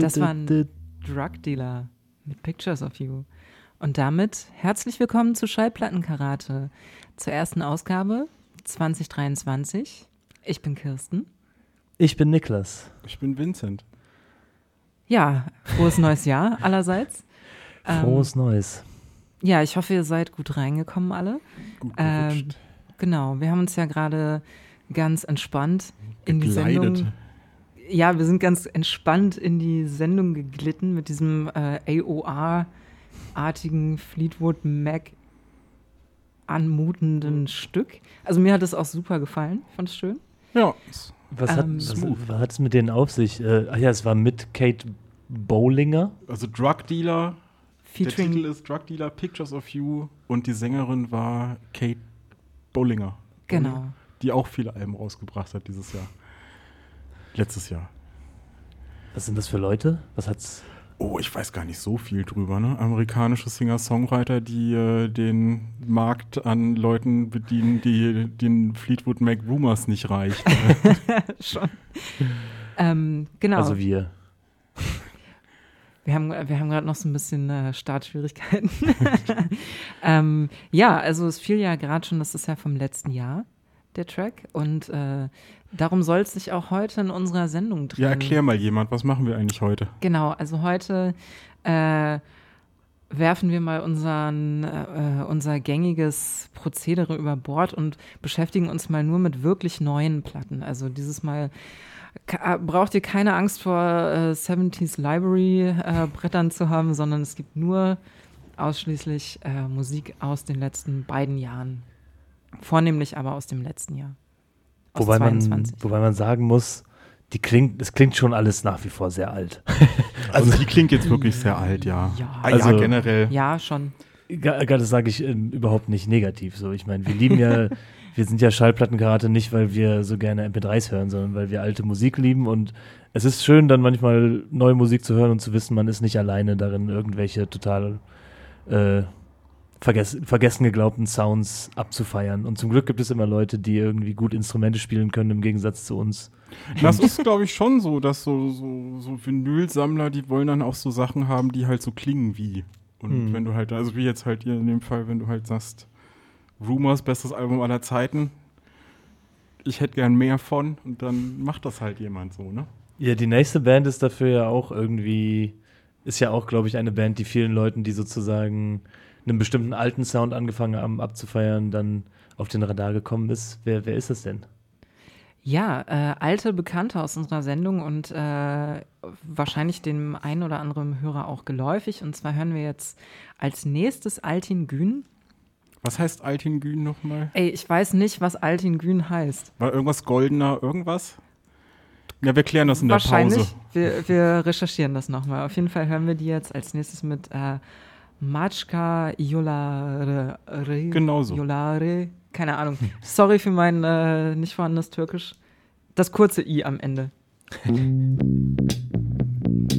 Das war ein Drug Dealer mit Pictures of You. Und damit herzlich willkommen zu Schallplattenkarate, zur ersten Ausgabe 2023. Ich bin Kirsten. Ich bin Niklas. Ich bin Vincent. Ja, frohes neues Jahr allerseits. Frohes ähm, Neues. Ja, ich hoffe, ihr seid gut reingekommen alle. Gut ähm, genau, wir haben uns ja gerade ganz entspannt in die Sendung ja, wir sind ganz entspannt in die Sendung geglitten mit diesem äh, AOR-artigen Fleetwood Mac anmutenden Stück. Also mir hat es auch super gefallen. Ich fand es schön. Ja. Was hat ähm, es mit denen auf sich? Äh, ach ja, es war mit Kate Bowlinger. Also Drug Dealer. Featuring Der Titel ist Drug Dealer, Pictures of You und die Sängerin war Kate Bowlinger. Genau. Die auch viele Alben rausgebracht hat dieses Jahr. Letztes Jahr. Was sind das für Leute? Was hat's? Oh, ich weiß gar nicht so viel drüber, ne? Amerikanische Singer-Songwriter, die äh, den Markt an Leuten bedienen, die den Fleetwood Mac Rumors nicht reicht. Schon. ähm, genau. Also wir. Wir haben, wir haben gerade noch so ein bisschen äh, Startschwierigkeiten. ähm, ja, also es fiel ja gerade schon, das ist ja vom letzten Jahr, der Track. Und äh, Darum soll es sich auch heute in unserer Sendung drehen. Ja, erklär mal jemand, was machen wir eigentlich heute? Genau, also heute äh, werfen wir mal unseren, äh, unser gängiges Prozedere über Bord und beschäftigen uns mal nur mit wirklich neuen Platten. Also dieses Mal äh, braucht ihr keine Angst vor äh, 70s Library äh, Brettern zu haben, sondern es gibt nur ausschließlich äh, Musik aus den letzten beiden Jahren. Vornehmlich aber aus dem letzten Jahr wobei man, wobei man sagen muss, die klingt, es klingt schon alles nach wie vor sehr alt. also die klingt jetzt wirklich sehr alt, ja. Ja, also, ja generell. Ja, schon. Das sage ich äh, überhaupt nicht negativ. So, ich meine, wir lieben ja, wir sind ja Schallplattenkarate nicht, weil wir so gerne MP3s hören, sondern weil wir alte Musik lieben und es ist schön, dann manchmal neue Musik zu hören und zu wissen, man ist nicht alleine darin, irgendwelche total äh, vergessen, vergessen geglaubten Sounds abzufeiern. Und zum Glück gibt es immer Leute, die irgendwie gut Instrumente spielen können, im Gegensatz zu uns. Das ist, glaube ich, schon so, dass so, so, so Vinylsammler, die wollen dann auch so Sachen haben, die halt so klingen wie. Und hm. wenn du halt, also wie jetzt halt hier in dem Fall, wenn du halt sagst, Rumors, bestes Album aller Zeiten, ich hätte gern mehr von und dann macht das halt jemand so, ne? Ja, die nächste Band ist dafür ja auch irgendwie, ist ja auch, glaube ich, eine Band, die vielen Leuten, die sozusagen einen bestimmten alten Sound angefangen haben abzufeiern, dann auf den Radar gekommen ist. Wer, wer ist es denn? Ja, äh, alte Bekannte aus unserer Sendung und äh, wahrscheinlich dem einen oder anderen Hörer auch geläufig. Und zwar hören wir jetzt als nächstes Altin Gün. Was heißt Altin Gün nochmal? Ey, ich weiß nicht, was Altin Gün heißt. War irgendwas goldener, irgendwas? Ja, wir klären das in der Pause. Wahrscheinlich. Wir, wir recherchieren das nochmal. Auf jeden Fall hören wir die jetzt als nächstes mit äh, Maczka Yolare. Genau so. Yolare. Keine Ahnung. Sorry für mein äh, nicht vorhandenes Türkisch. Das kurze I am Ende.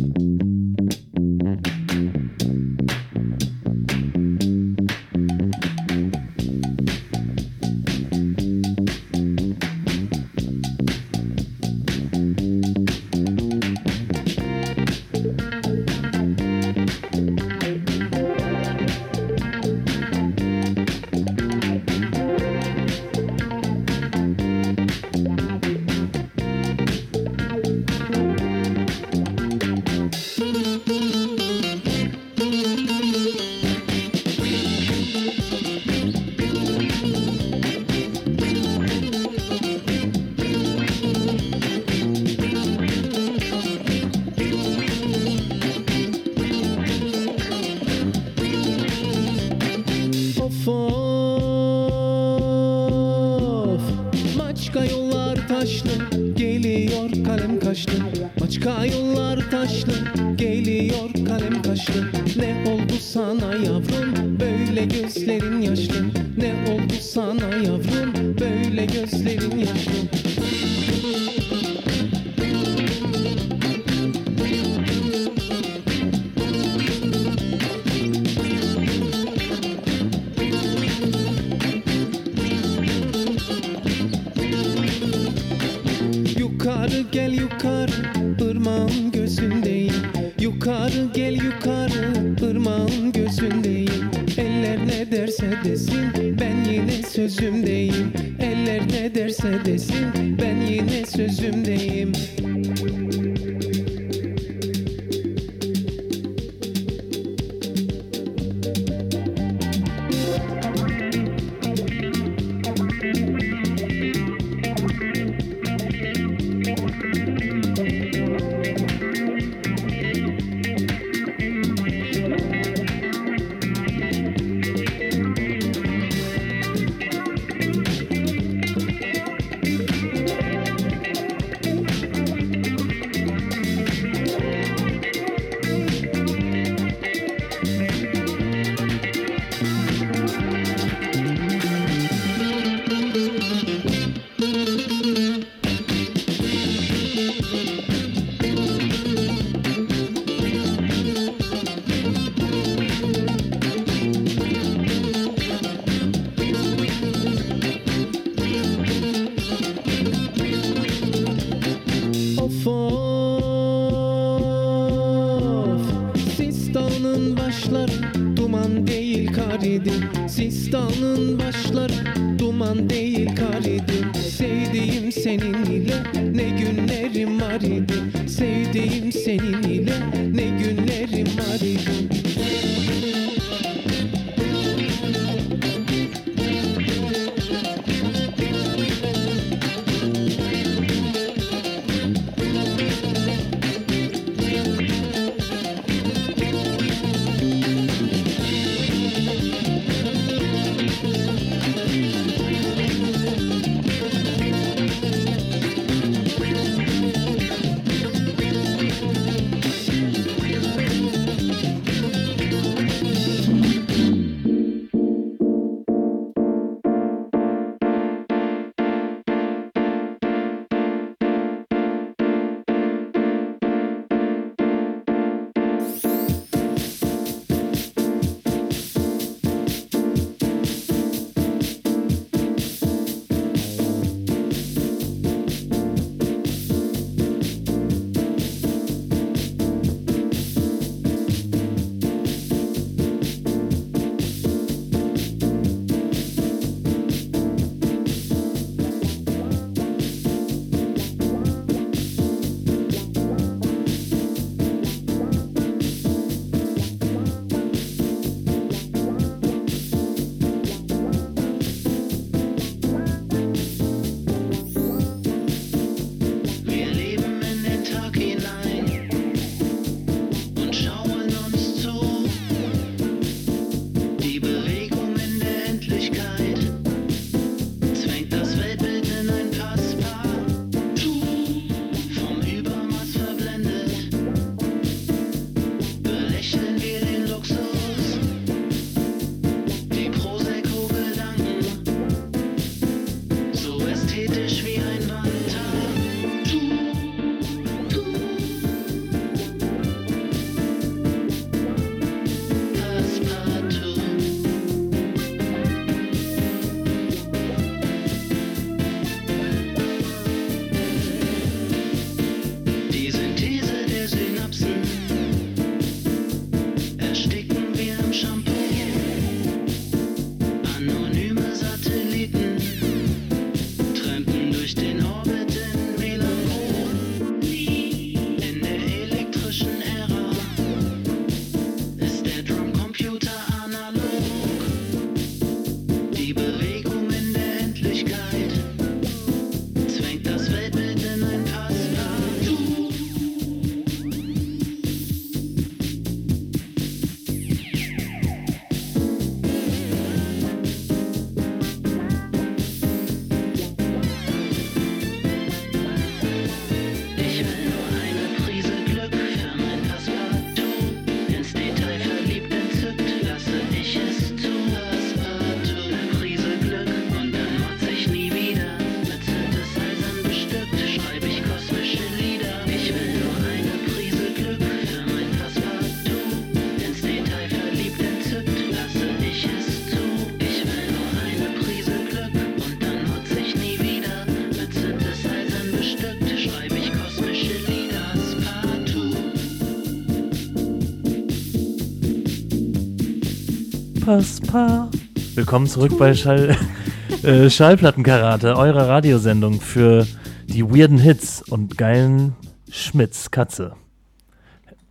Unfassbar. Willkommen zurück bei Schall, äh, Schallplattenkarate, eurer Radiosendung für die weirden Hits und geilen Schmitz Katze.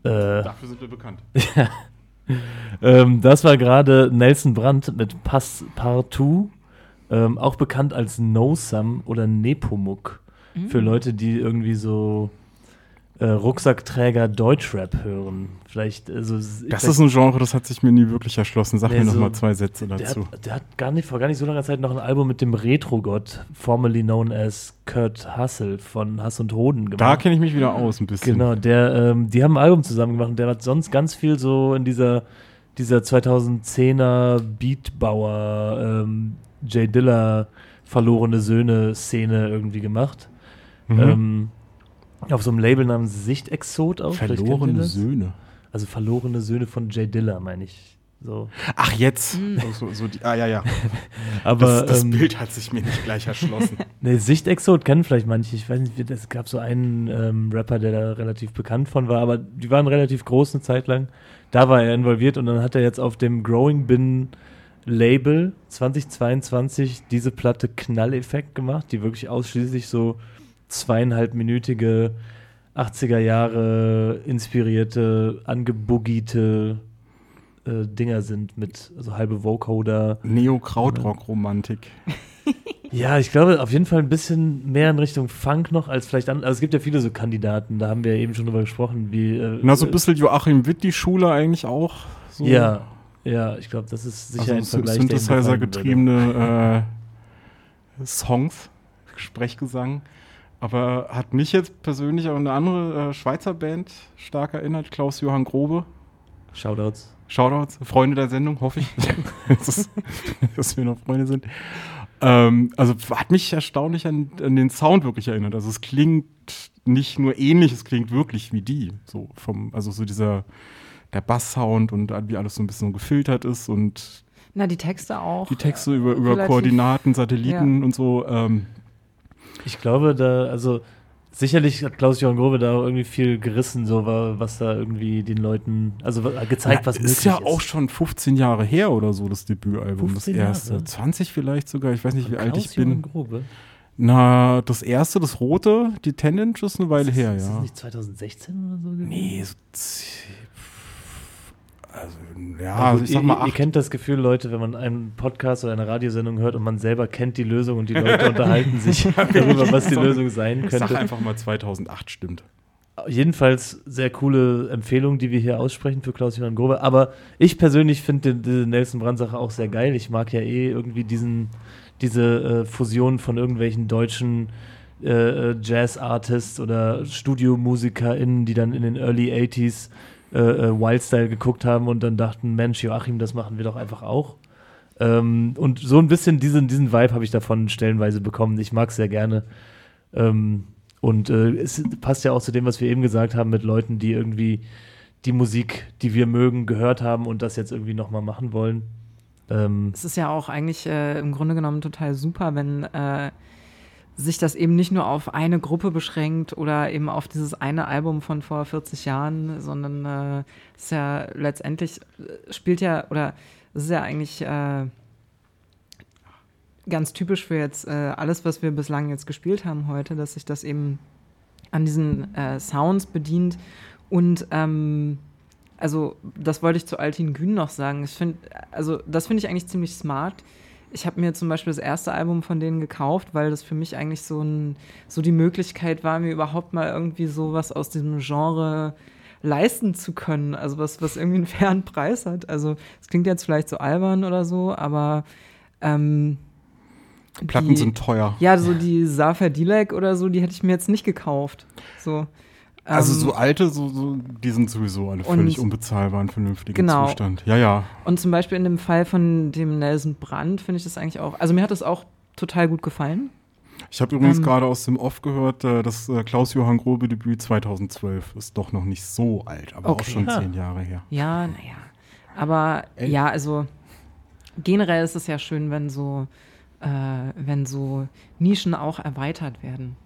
Äh, Dafür sind wir bekannt. ähm, das war gerade Nelson Brandt mit Passepartout, ähm, auch bekannt als No Sum oder Nepomuk. Für Leute, die irgendwie so äh, Rucksackträger Deutschrap hören. Vielleicht, also, Das ist ein Genre, das hat sich mir nie wirklich erschlossen. Sag Nee, mir noch so- mal zwei Sätze der dazu. hat, der hat gar nicht, vor gar nicht so langer Zeit noch ein Album mit dem Retro-Gott, formerly known as Kurt Hassel von Hass und Hoden gemacht. Da kenne ich mich wieder aus ein bisschen. Genau, der, ähm, die haben ein Album zusammen gemacht und der hat sonst ganz viel so in dieser, dieser 2010er Beatbauer, ähm, Jay Diller verlorene Söhne-Szene irgendwie gemacht. Mhm. Ähm, auf so einem Label namens Sichtexot auch. vielleicht kennt ihr Verlorene? Söhne. Also verlorene Söhne von Jay Diller, meine ich. So. Ach, jetzt. Oh, so, so die, ah, ja, ja. Aber Das, das ähm, Bild hat sich mir nicht gleich erschlossen. Ne, Sichtexot kennen vielleicht manche. Ich weiß nicht, es gab so einen ähm, Rapper, der da relativ bekannt von war, aber die waren relativ groß eine Zeit lang. Da war er involviert und dann hat er jetzt auf dem Growing Bin Label 2022 diese Platte Knalleffekt gemacht, die wirklich ausschließlich so zweieinhalbminütige 80er Jahre inspirierte, angeboogiete äh, Dinger sind mit so halbe Vocoder. Neo-Krautrock-Romantik. Ja, ich glaube auf jeden Fall ein bisschen mehr in Richtung Funk noch als vielleicht an. Also es gibt ja viele so Kandidaten, da haben wir ja eben schon drüber gesprochen, wie. Äh, Na, so ein bisschen Joachim Witt, die Schule eigentlich auch. So. Ja, ja, ich glaube, das ist sicher ein also Sy- Vergleich. Synthesizer-getriebene äh, Songs, Sprechgesang. Aber hat mich jetzt persönlich auch eine andere äh, Schweizer Band stark erinnert, Klaus-Johann Grobe. Shoutouts. Shoutouts, Freunde der Sendung, hoffe ich, dass, dass wir noch Freunde sind. Ähm, also hat mich erstaunlich an, an den Sound wirklich erinnert. Also es klingt nicht nur ähnlich, es klingt wirklich wie die. So vom, also so dieser der Bass-Sound und wie alles so ein bisschen so gefiltert ist und Na, die Texte auch. die Texte über, über Koordinaten, Satelliten und so. Ähm, Ich glaube, da, also sicherlich hat Klaus-Johann Grobe da auch irgendwie viel gerissen, so wa- was da irgendwie den Leuten, also gezeigt, was möglich ist ja auch schon 15 Jahre her oder so, das Debütalbum, das 15 Jahre? erste. 20 vielleicht sogar, ich weiß nicht, wie alt ich bin. Grobe. Na, das erste, das rote, die Tendence ist eine Weile her, ist das ja. nicht 2016 oder so? gewesen? Nee, so also, ja, also ich sag ihr, mal ihr, ihr kennt das Gefühl, Leute, wenn man einen Podcast oder eine Radiosendung hört und man selber kennt die Lösung und die Leute unterhalten sich darüber, was die Lösung sein Ich sag könnte. einfach mal 2008 stimmt. Jedenfalls sehr coole Empfehlung, die wir hier aussprechen für Klaus-Johann Grobe. Aber ich persönlich finde die, die Nelson Brand-Sache auch sehr geil. Ich mag ja eh irgendwie diesen, diese äh, Fusion von irgendwelchen deutschen äh, äh, Jazz-Artists oder StudiomusikerInnen, die dann in den Early 80s äh, äh, Wildstyle geguckt haben und dann dachten, Mensch, Joachim, das machen wir doch einfach auch. Ähm, und so ein bisschen diesen, diesen Vibe habe ich davon stellenweise bekommen. Ich mag es sehr gerne. Ähm, und äh, es passt ja auch zu dem, was wir eben gesagt haben, mit Leuten, die irgendwie die Musik, die wir mögen, gehört haben und das jetzt irgendwie nochmal machen wollen. Ähm, Es ist ja auch eigentlich äh, im Grunde genommen total super, wenn äh, sich das eben nicht nur auf eine Gruppe beschränkt oder eben auf dieses eine Album von vor 40 Jahren, sondern äh, es ist ja letztendlich äh, spielt ja oder es ist ja eigentlich äh, ganz typisch für jetzt äh, alles, was wir bislang jetzt gespielt haben heute, dass sich das eben an diesen äh, Sounds bedient und ähm, also das wollte ich zu Altin Gün noch sagen. Ich finde, also das finde ich eigentlich ziemlich smart. Ich habe mir zum Beispiel das erste Album von denen gekauft, weil das für mich eigentlich so, ein, so die Möglichkeit war, mir überhaupt mal irgendwie sowas aus diesem Genre leisten zu können. Also was, was irgendwie einen fairen Preis hat. Also es klingt jetzt vielleicht so albern oder so, aber ähm, Platten die- sind teuer. ja, so die Safer Dilek oder so, die hätte ich mir jetzt nicht gekauft. So. Also Ähm, so alte, so, so, die sind sowieso alle völlig unbezahlbar in vernünftigem Genau. Zustand. Ja, ja. Und zum Beispiel in dem Fall von dem Nelson Brandt finde ich das eigentlich auch, also mir hat das auch total gut gefallen. Ich habe übrigens Ähm. gerade aus dem Off gehört, äh, das äh, Klaus-Johann Grobe-Debüt 2012 ist doch noch nicht so alt, aber Okay. auch schon Ah. zehn Jahre her. Ja, naja. Aber Elf. ja, also generell ist es ja schön, wenn so, äh, wenn so Nischen auch erweitert werden.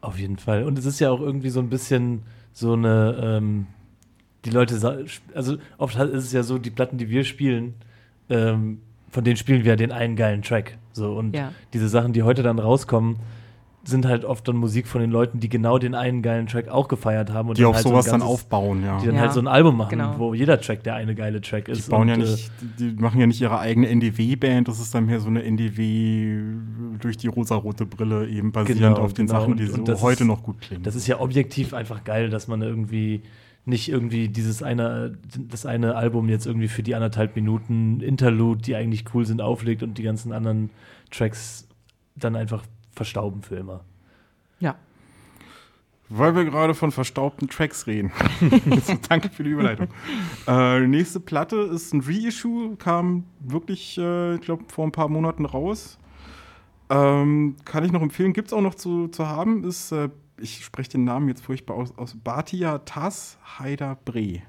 Auf jeden Fall. Und es ist ja auch irgendwie so ein bisschen so eine, ähm, die Leute, also oft ist es ja so, die Platten, die wir spielen, ähm, von denen spielen wir ja den einen geilen Track. So, und Ja. diese Sachen, die heute dann rauskommen, sind halt oft dann Musik von den Leuten, die genau den einen geilen Track auch gefeiert haben. Und Die dann auf halt so sowas dann ganzes- aufbauen, ja. Die dann Ja, halt so ein Album machen, genau. wo jeder Track der eine geile Track Die ist. bauen ja und, äh, nicht, die machen ja nicht ihre eigene NDW-Band, das ist dann mehr so eine NDW durch die rosarote Brille eben basierend Genau, auf den genau. Sachen, die Und- so und das heute ist- noch gut klingen. Das ist ja objektiv einfach geil, dass man irgendwie nicht irgendwie dieses eine, das eine Album jetzt irgendwie für die anderthalb Minuten Interlude, die eigentlich cool sind, auflegt und die ganzen anderen Tracks dann einfach verstauben für immer. Ja. Weil wir gerade von verstaubten Tracks reden. so, danke für die Überleitung. äh, nächste Platte ist ein Reissue, kam wirklich, äh, ich glaube, vor ein paar Monaten raus. Ähm, kann ich noch empfehlen, gibt es auch noch zu, zu haben, ist, äh, ich spreche den Namen jetzt furchtbar aus, aus Batia Tas Haider Bre.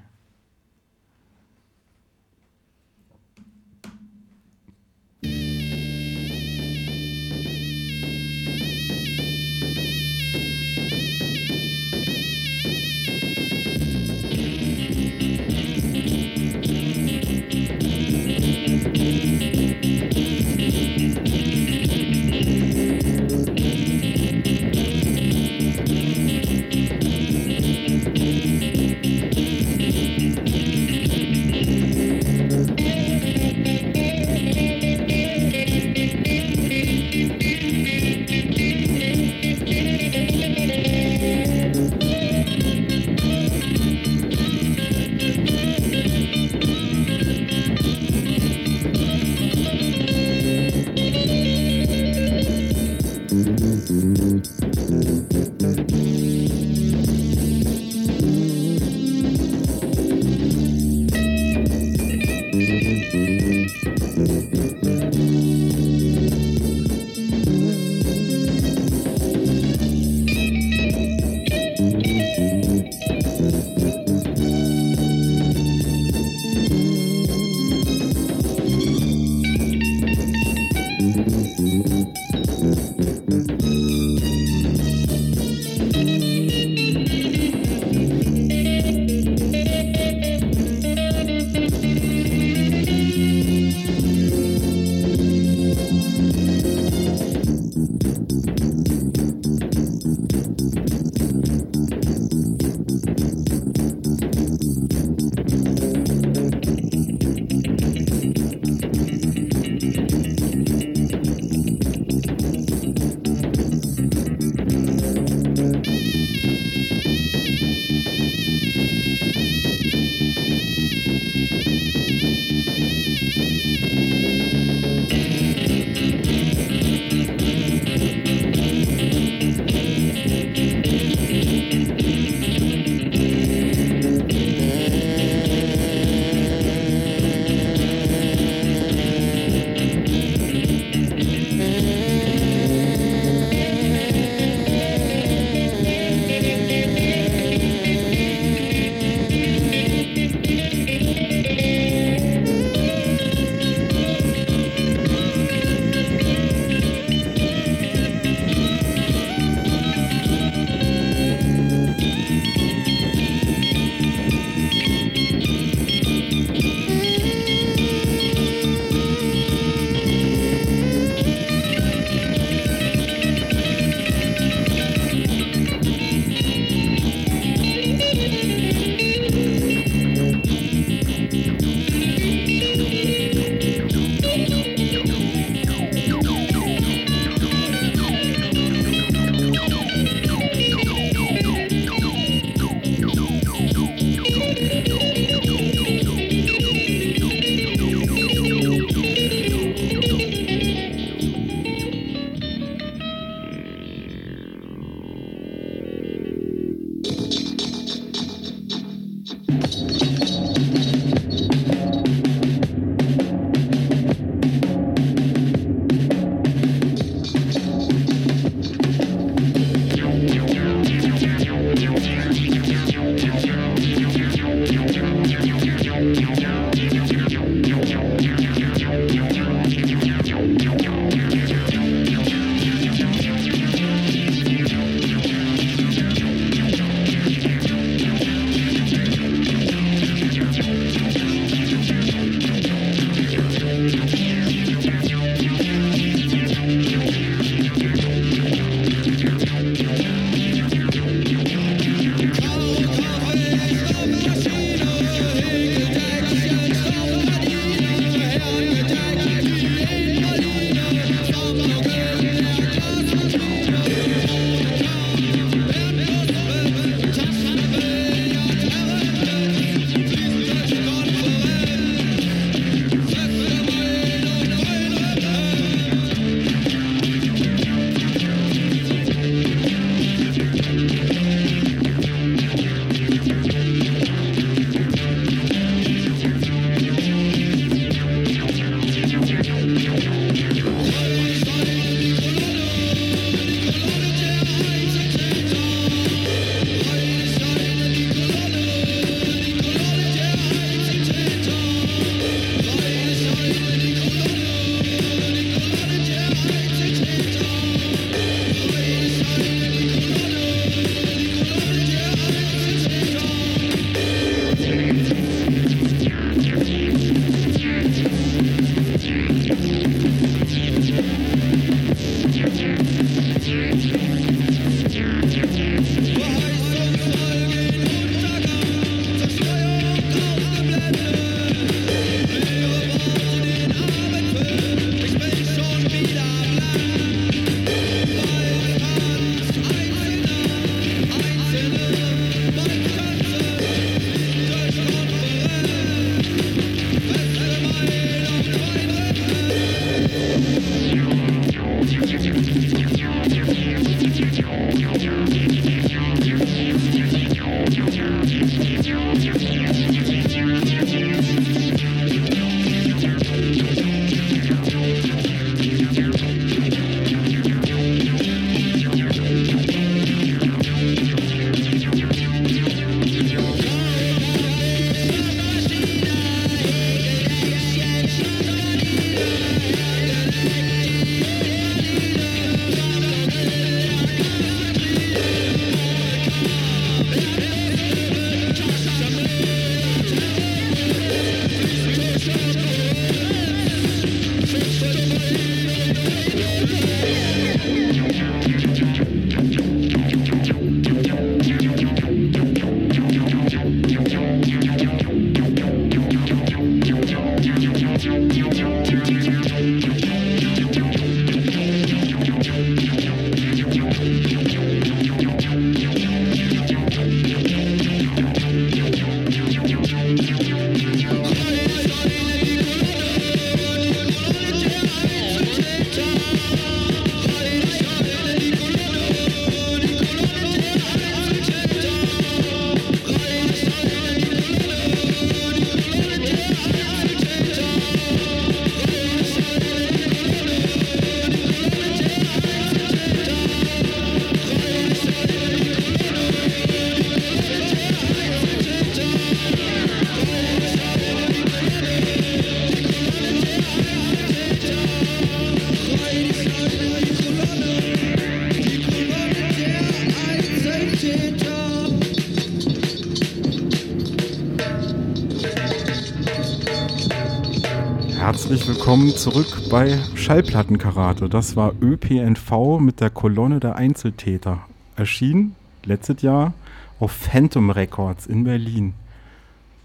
Willkommen zurück bei Schallplattenkarate. Das war ÖPNV mit der Kolonne der Einzeltäter. Erschien letztes Jahr auf Phantom Records in Berlin.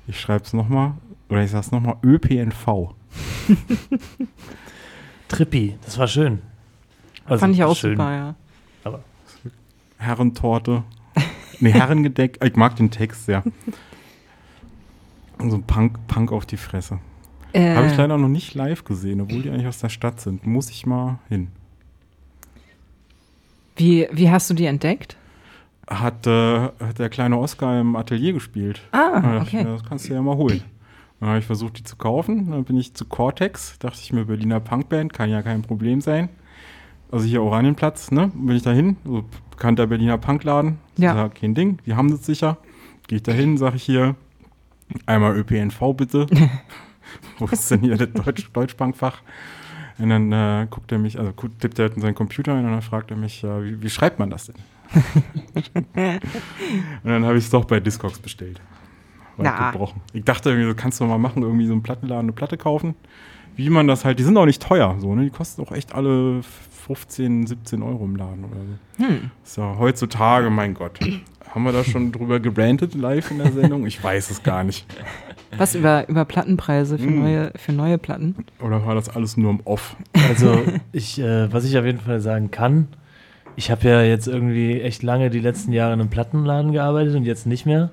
Ich schreibe es nochmal, oder ich sag's nochmal, ÖPNV. Trippi, das war schön. Also, Fand ich auch schön. super, ja. Herrentorte. Nee, Herrengedeck. Ich mag den Text sehr. So ein Punk, Punk auf die Fresse. Äh, Habe ich leider noch nicht live gesehen, obwohl die eigentlich aus der Stadt sind. Muss ich mal hin. wie, wie hast du die entdeckt? Hat, äh, hat der kleine Oscar im Atelier gespielt. Ah, Da ich okay. mir, das kannst du ja mal holen. Dann habe ich versucht, die zu kaufen. Dann bin ich zu Cortex. Dachte ich mir, Berliner Punkband, kann ja kein Problem sein. Also hier Oranienplatz, ne? Bin ich da hin, so bekannter Berliner Punkladen. Ja. Sag, kein Ding, die haben das sicher. Gehe ich da hin, sage ich hier, einmal ÖPNV bitte. Wo ist denn hier das Deutsch, Deutschbankfach? Und dann äh, guckt er mich, also tippt er halt in seinen Computer ein und dann fragt er mich, ja, wie, wie schreibt man das denn? und dann habe ich es doch bei Discogs bestellt. Na. gebrochen. Ich dachte irgendwie, so kannst du mal machen, irgendwie so einen Plattenladen eine Platte kaufen. Wie man das halt, die sind auch nicht teuer, so, ne? Die kosten auch echt alle 15, 17 Euro im Laden oder so. Hm. Ist ja heutzutage, mein Gott. Haben wir da schon drüber gebrandet live in der Sendung? Ich weiß es gar nicht. Was über, über Plattenpreise für, Hm. neue, für neue Platten? Oder war das alles nur im Off? Also, ich, äh, was ich auf jeden Fall sagen kann, ich habe ja jetzt irgendwie echt lange die letzten Jahre in einem Plattenladen gearbeitet und jetzt nicht mehr.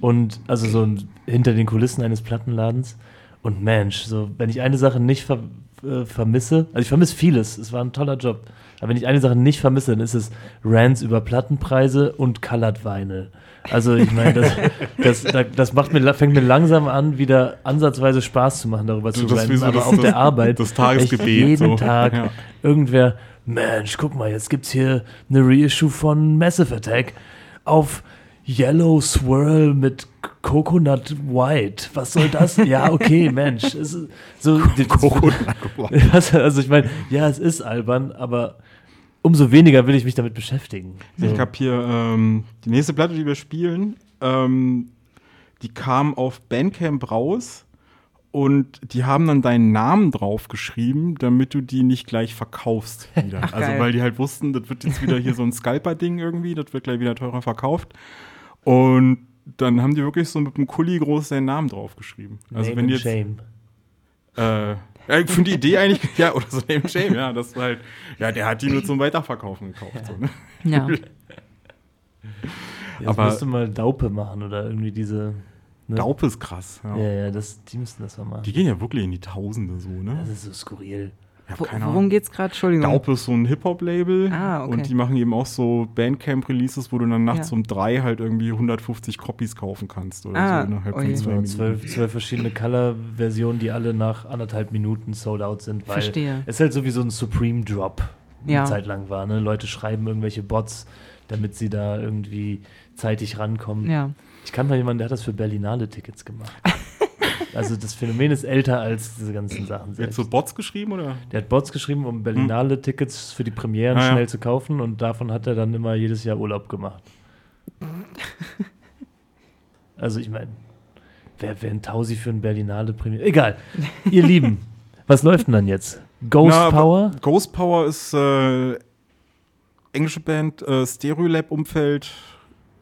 Und also so hinter den Kulissen eines Plattenladens. Und Mensch, so wenn ich eine Sache nicht ver äh, vermisse, also ich vermisse vieles, es war ein toller Job. Aber wenn ich eine Sache nicht vermisse, dann ist es Rants über Plattenpreise und Colored Vinyl. Also ich meine, das, das, das, das macht mir, fängt mir langsam an, wieder ansatzweise Spaß zu machen, darüber zu ranten, so aber auf der Arbeit. das Tagesgebet, jeden so. Tag Ja. irgendwer, Mensch, guck mal, jetzt gibt's hier eine Reissue von Massive Attack auf Yellow Swirl mit Coconut White. Was soll das? ja, okay, Mensch. Es ist so, Was, also ich meine, ja, es ist albern, aber umso weniger will ich mich damit beschäftigen. So. Ich habe hier ähm, die nächste Platte, die wir spielen, ähm, die kam auf Bandcamp raus und die haben dann deinen Namen drauf geschrieben, damit du die nicht gleich verkaufst wieder. Ach, also geil. weil die halt wussten, das wird jetzt wieder hier so ein Scalper-Ding irgendwie, das wird gleich wieder teurer verkauft. Und dann haben die wirklich so mit einem Kuli groß seinen Namen drauf geschrieben. Also Name wenn jetzt Shame. äh, ja, ich finde die Idee eigentlich, ja, oder so Name Shame, ja, das war halt, ja, der hat die nur zum Weiterverkaufen gekauft. So, ne? Ja. Jetzt aber- musst du mal Daupe machen oder irgendwie diese. Ne? Daupe ist krass. Ja. Ja, ja, das, die müssten das mal machen. Die gehen ja wirklich in die Tausende so, ne? das ist so skurril. Keine worum Ahnung. geht's gerade? Entschuldigung. Daupe ist so ein Hip-Hop-Label Ah, okay. und die machen eben auch so Bandcamp-Releases, wo du dann nachts Ja. um drei halt irgendwie 150 Copies kaufen kannst oder Ah, so innerhalb oje. von zwei Minuten. zwölf, zwölf verschiedene Color-Versionen, die alle nach anderthalb Minuten sold out sind, weil Verstehe. es halt so wie so ein Supreme Drop Ja. eine Zeit lang war. Ne? Leute schreiben irgendwelche Bots, damit sie da irgendwie zeitig rankommen. Ja. Ich kann mal jemanden, der hat das für Berlinale-Tickets gemacht. also das Phänomen ist älter als diese ganzen Sachen Jetzt selbst. so Bots geschrieben oder? Der hat Bots geschrieben, um Berlinale-Tickets für die Premieren Ah, ja. schnell zu kaufen und davon hat er dann immer jedes Jahr Urlaub gemacht. also ich meine, wer wäre ein Tausi für ein Berlinale Premiere? Egal. Ihr Lieben, was läuft denn dann jetzt? Ghost Na, Power? Ghost Power ist äh, englische Band, äh, Stereolab-Umfeld.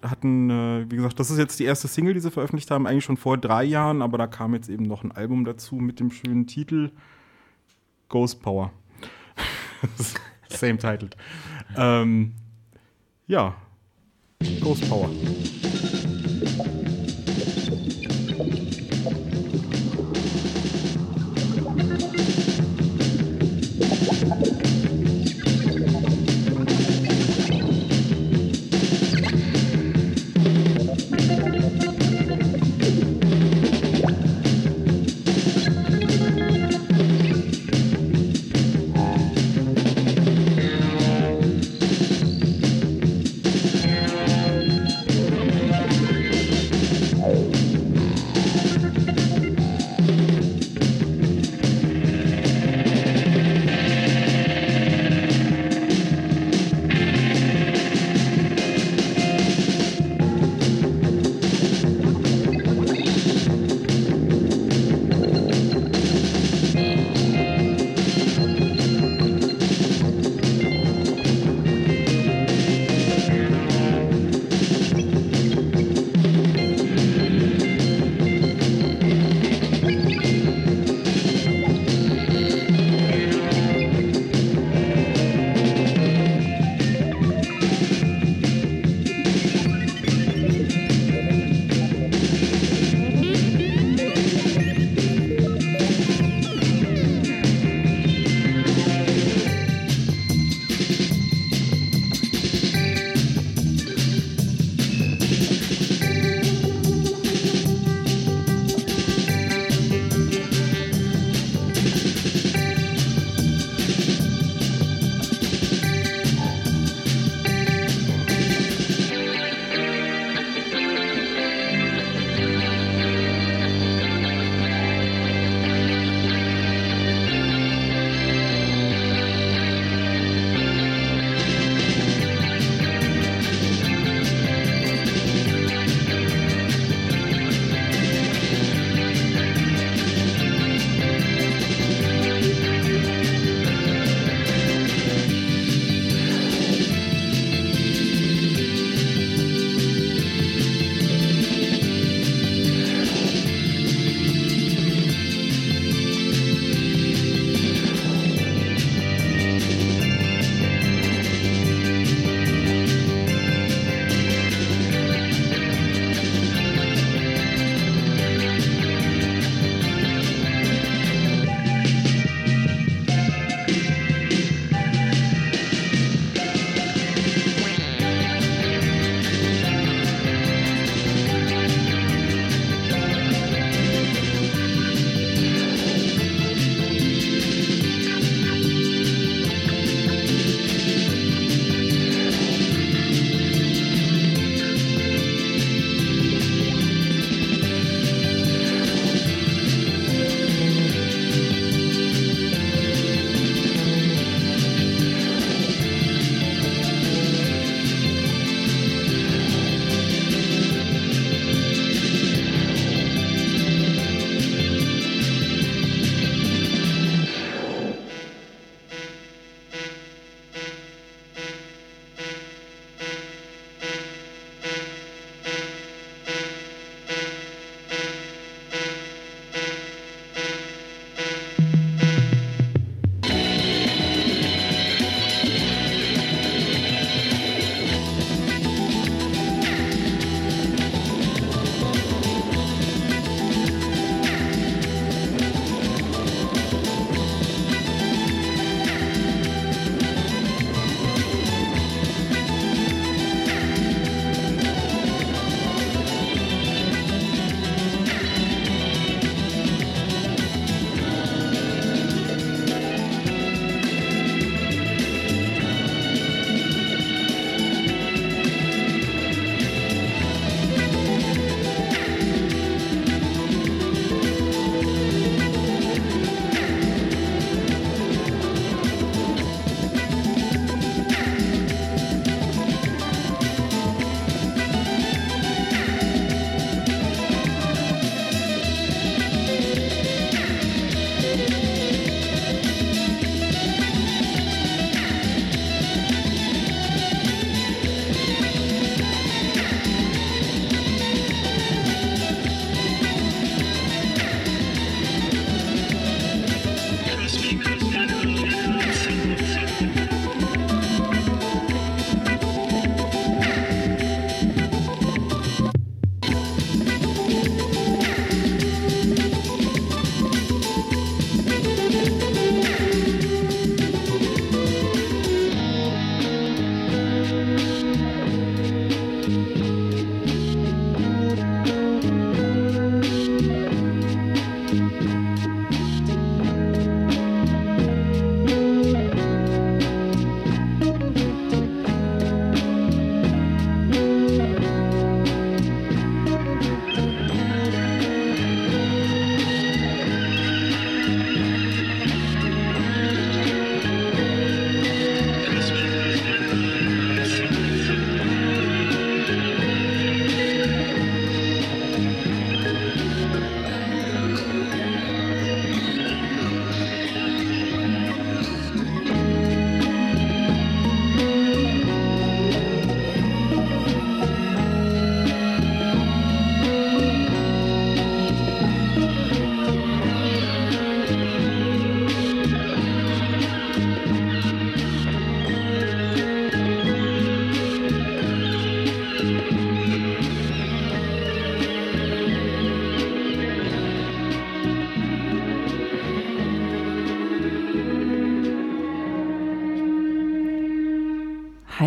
Hatten, äh, wie gesagt, das ist jetzt die erste Single, die sie veröffentlicht haben, eigentlich schon vor drei Jahren, aber da kam jetzt eben noch ein Album dazu mit dem schönen Titel Ghost Power. Same titled. Ähm, ja, Ghost Power.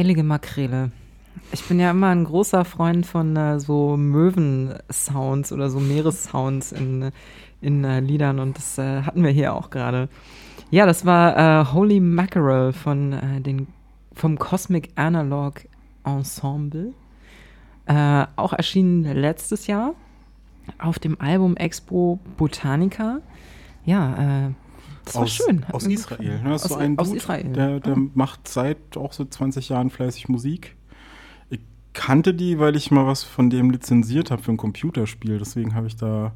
Heilige Makrele. Ich bin ja immer ein großer Freund von äh, so Möwen-Sounds oder so Meeressounds in, in äh, Liedern und das äh, hatten wir hier auch gerade. Ja, das war äh, Holy Mackerel von äh, den, vom Cosmic Analog Ensemble. Äh, auch erschienen letztes Jahr auf dem Album Expo Botanica. Ja, äh, das war aus, schön. hat Aus Israel. Ne? Das ist Aus, so ein aus Dude, Israel. Der, der Ah. macht seit auch so 20 Jahren fleißig Musik. Ich kannte die, weil ich mal was von dem lizenziert habe für ein Computerspiel. Deswegen habe ich da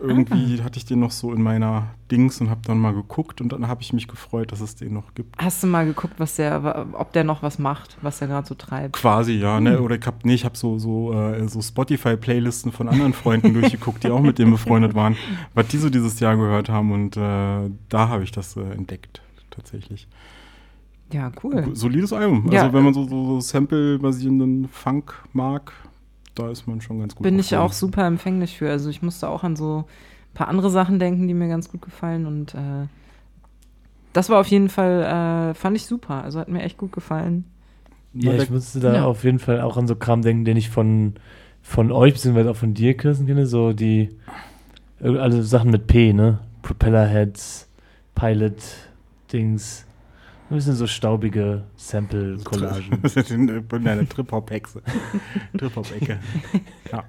irgendwie Ah. hatte ich den noch so in meiner Dings und habe dann mal geguckt und dann habe ich mich gefreut, dass es den noch gibt. Hast du mal geguckt, was der, ob der noch was macht, was er gerade so treibt? Quasi, ja, Hm. ne? Oder ich habe nee, ich habe so, so, äh, so Spotify-Playlisten von anderen Freunden durchgeguckt, die auch mit dem befreundet waren, was die so dieses Jahr gehört haben und äh, da habe ich das äh, entdeckt, tatsächlich. Ja, cool. Solides Album. Ja. Also wenn man so, so, so Sample-basierenden Funk mag, da ist man schon ganz gut. Bin ich auch super empfänglich für. Also ich musste auch an so ein paar andere Sachen denken, die mir ganz gut gefallen und äh, das war auf jeden Fall, äh, fand ich super. Also hat mir echt gut gefallen. Ja, ich musste da Ja. auf jeden Fall auch an so Kram denken, den ich von, von euch, beziehungsweise auch von dir, Kirsten, kenne, so die, alle Sachen mit P, ne? Propellerheads, Pilot-Dings, ein bisschen so staubige Sample-Collagen. Das ist eine, eine Trip-Hop-Hexe. Trip-Hop-Ecke. Ja.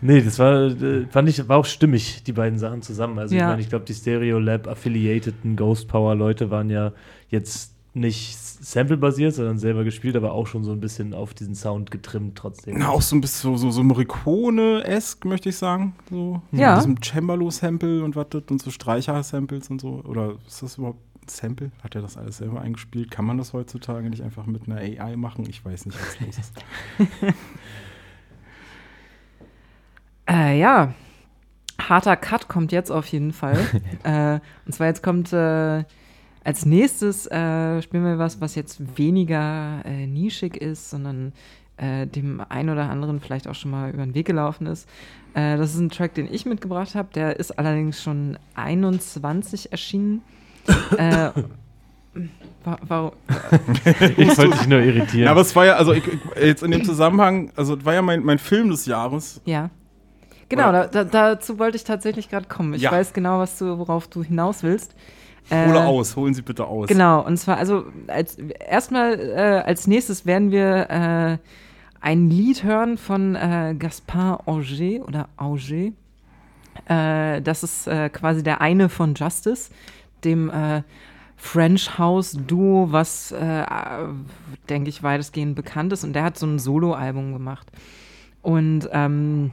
nee, das war, äh, fand ich, war auch stimmig, die beiden Sachen zusammen. Also ich Ja. meine, ich glaube, die Stereo Lab affiliateden Ghost Power Leute waren ja jetzt nicht Sample-basiert, sondern selber gespielt, aber auch schon so ein bisschen auf diesen Sound getrimmt trotzdem. Na, auch so ein bisschen so, so, so Morricone-esque, möchte ich sagen. So, Ja. Mit diesem Cembalo-Sample und was das und so Streicher-Samples und so. Oder ist das überhaupt Sample? Hat er das alles selber eingespielt? Kann man das heutzutage nicht einfach mit einer AI machen? Ich weiß nicht, was los ist. Äh, ja, harter Cut kommt jetzt auf jeden Fall. äh, und zwar jetzt kommt äh, als nächstes äh, spielen wir was, was jetzt weniger äh, nischig ist, sondern äh, dem einen oder anderen vielleicht auch schon mal über den Weg gelaufen ist. Das ist ein Track, den ich mitgebracht habe. Der ist allerdings schon 21 erschienen. Äh, warum? Ich wollte dich nur irritieren. Ja, aber es war ja, also ich, jetzt in dem Zusammenhang, also es war ja mein, mein Film des Jahres. Ja. Genau, da, da, dazu wollte ich tatsächlich gerade kommen. Ich Ja. weiß genau, was du, worauf du hinaus willst. Äh, Hole aus, holen Sie bitte aus. Genau, und zwar, also als erstmal äh, als nächstes werden wir äh, ein Lied hören von äh, Gaspard Auger oder Auger. Äh, das ist äh, quasi der eine von Justice, dem äh, French House Duo, was, äh, denke ich, weitestgehend bekannt ist. Und der hat so ein Solo-Album gemacht. Und ähm,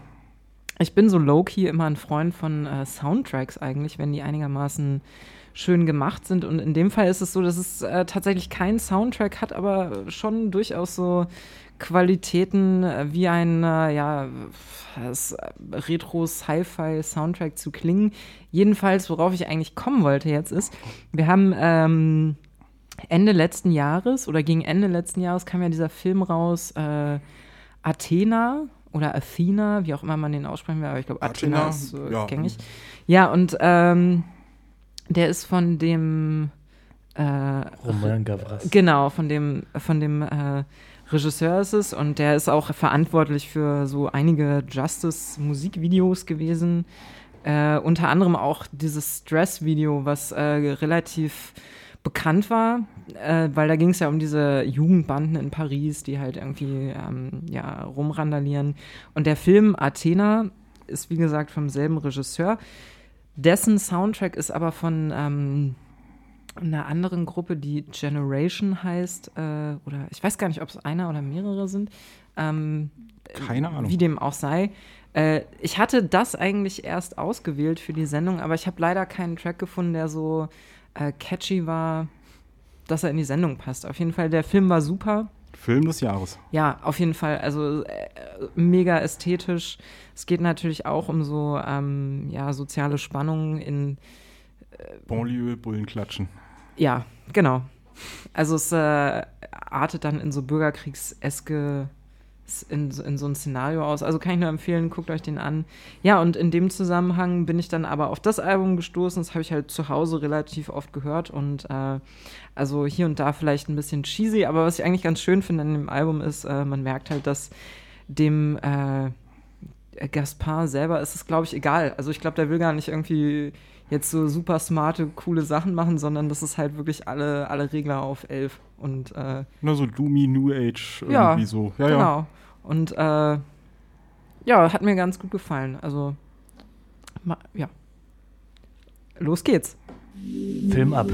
ich bin so low-key immer ein Freund von äh, Soundtracks eigentlich, wenn die einigermaßen schön gemacht sind. Und in dem Fall ist es so, dass es äh, tatsächlich keinen Soundtrack hat, aber schon durchaus so Qualitäten äh, wie ein äh, ja, äh, Retro-Sci-Fi-Soundtrack zu klingen. Jedenfalls, worauf ich eigentlich kommen wollte jetzt ist, wir haben ähm, Ende letzten Jahres oder gegen Ende letzten Jahres kam ja dieser Film raus, äh, Athena oder Athena, wie auch immer man den aussprechen will, aber ich glaube Athena, Athena, ist äh, ja. gängig. Ja, und ähm, der ist von dem äh, Roman Gavras. Genau, von dem, von dem äh, Regisseur ist es und der ist auch verantwortlich für so einige Justice-Musikvideos gewesen. Äh, unter anderem auch dieses Stress-Video, was äh, relativ bekannt war, äh, weil da ging es ja um diese Jugendbanden in Paris, die halt irgendwie ähm, ja, rumrandalieren. Und der Film Athena ist, wie gesagt, vom selben Regisseur. Dessen Soundtrack ist aber von ähm, einer anderen Gruppe, die Generation heißt, äh, oder ich weiß gar nicht, ob es einer oder mehrere sind. Ähm, Keine Ahnung. Wie dem auch sei. Äh, ich hatte das eigentlich erst ausgewählt für die Sendung, aber ich habe leider keinen Track gefunden, der so äh, catchy war, dass er in die Sendung passt. Auf jeden Fall, der Film war super. Film des Jahres. Ja, auf jeden Fall. Also äh, mega ästhetisch. Es geht natürlich auch um so ähm, ja, soziale Spannungen in Banlieue, Bullen klatschen. Ja, genau. Also es äh, artet dann in so bürgerkriegseske in, in so ein Szenario aus. Also kann ich nur empfehlen, guckt euch den an. Ja, und in dem Zusammenhang bin ich dann aber auf das Album gestoßen. Das habe ich halt zu Hause relativ oft gehört und äh, also hier und da vielleicht ein bisschen cheesy, aber was ich eigentlich ganz schön finde an dem Album ist, äh, man merkt halt, dass dem äh, Gaspar selber ist es, glaube ich, egal. Also ich glaube, der will gar nicht irgendwie jetzt so super smarte, coole Sachen machen, sondern das ist halt wirklich alle, alle Regler auf 11. Und äh, Na, so Doomy New Age irgendwie Ja, so. Ja, genau. ja. Und äh, ja, hat mir ganz gut gefallen. Also, ja. Los geht's. Film ab.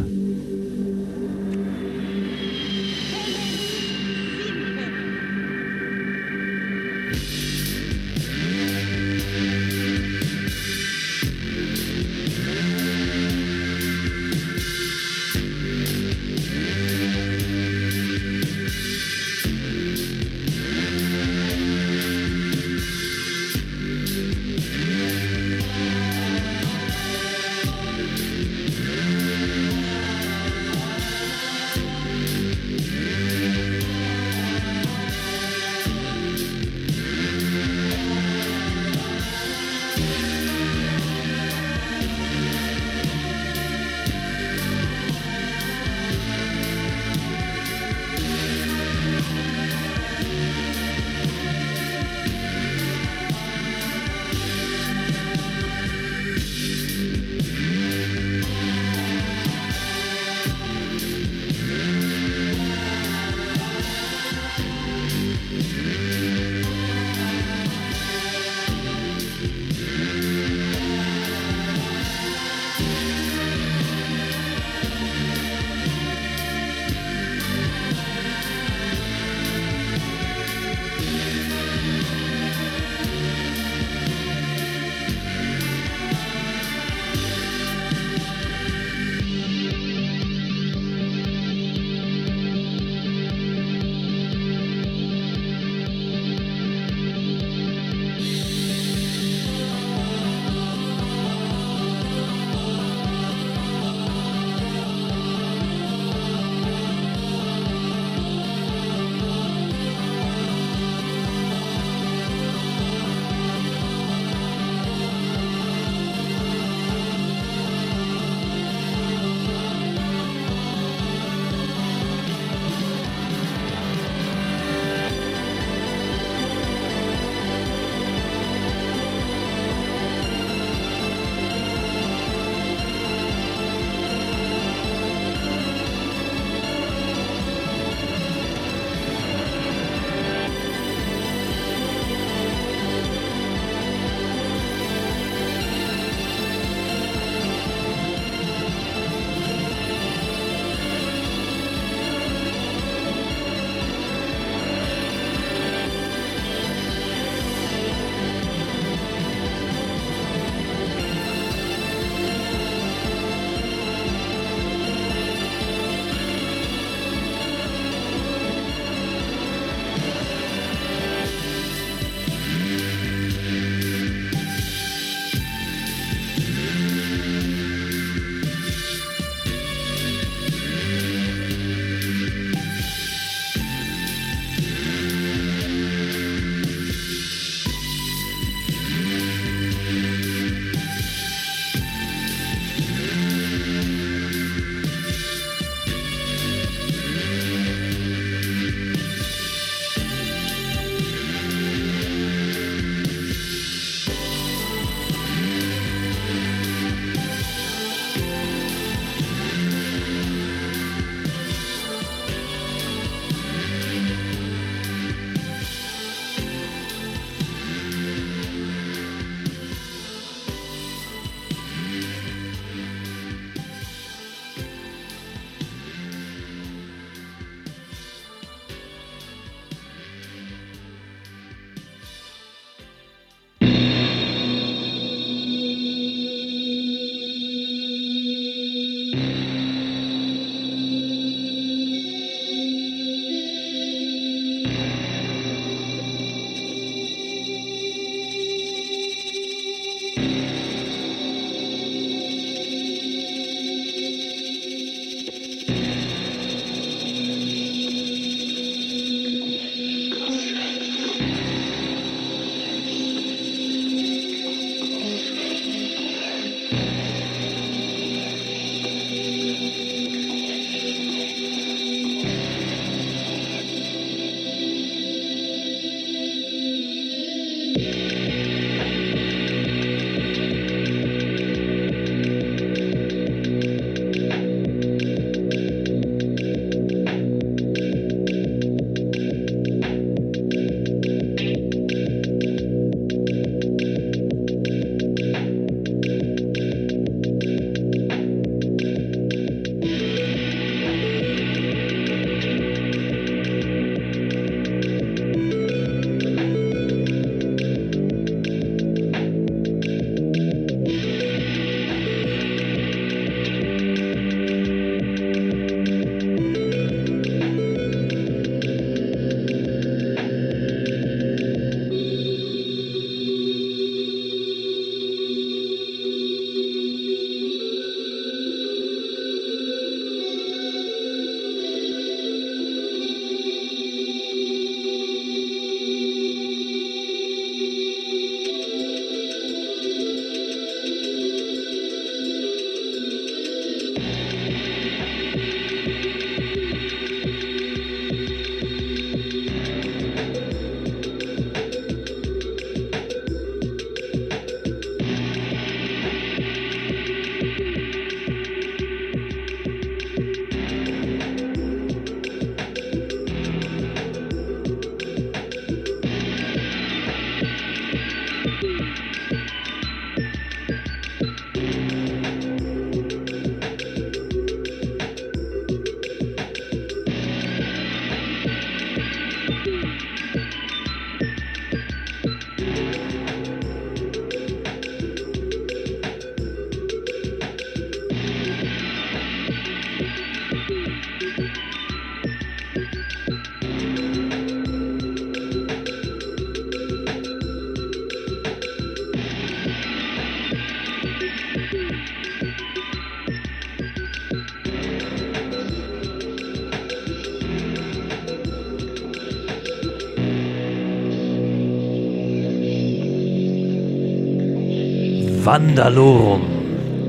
Vandalorum,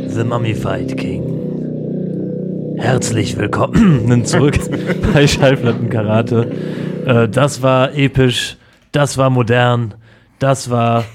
The Mummified King. Herzlich willkommen zurück bei Schallplattenkarate. Äh, das war episch, das war modern, das war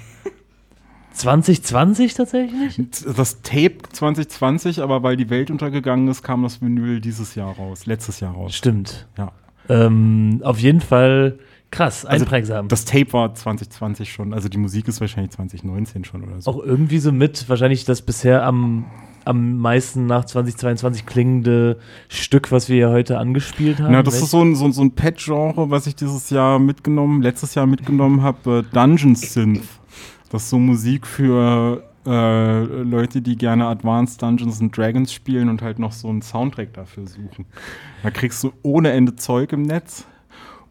2020 tatsächlich? Das Tape 2020, aber weil die Welt untergegangen ist, kam das Vinyl dieses Jahr raus, letztes Jahr raus. Stimmt. Ja. Ähm, auf jeden Fall krass, Also einprägsam. Das Tape war 2020 schon, also die Musik ist wahrscheinlich 2019 schon oder so. auch irgendwie so mit wahrscheinlich das bisher am, am meisten nach 2022 klingende Stück, was wir ja heute angespielt haben. Na, das ist so ein, so, so ein Pet-Genre, was ich dieses Jahr mitgenommen, letztes Jahr mitgenommen habe, äh, Dungeon Synth. Das ist so Musik für äh, Leute, die gerne Advanced Dungeons and Dragons spielen und halt noch so einen Soundtrack dafür suchen. Da kriegst du ohne Ende Zeug im Netz.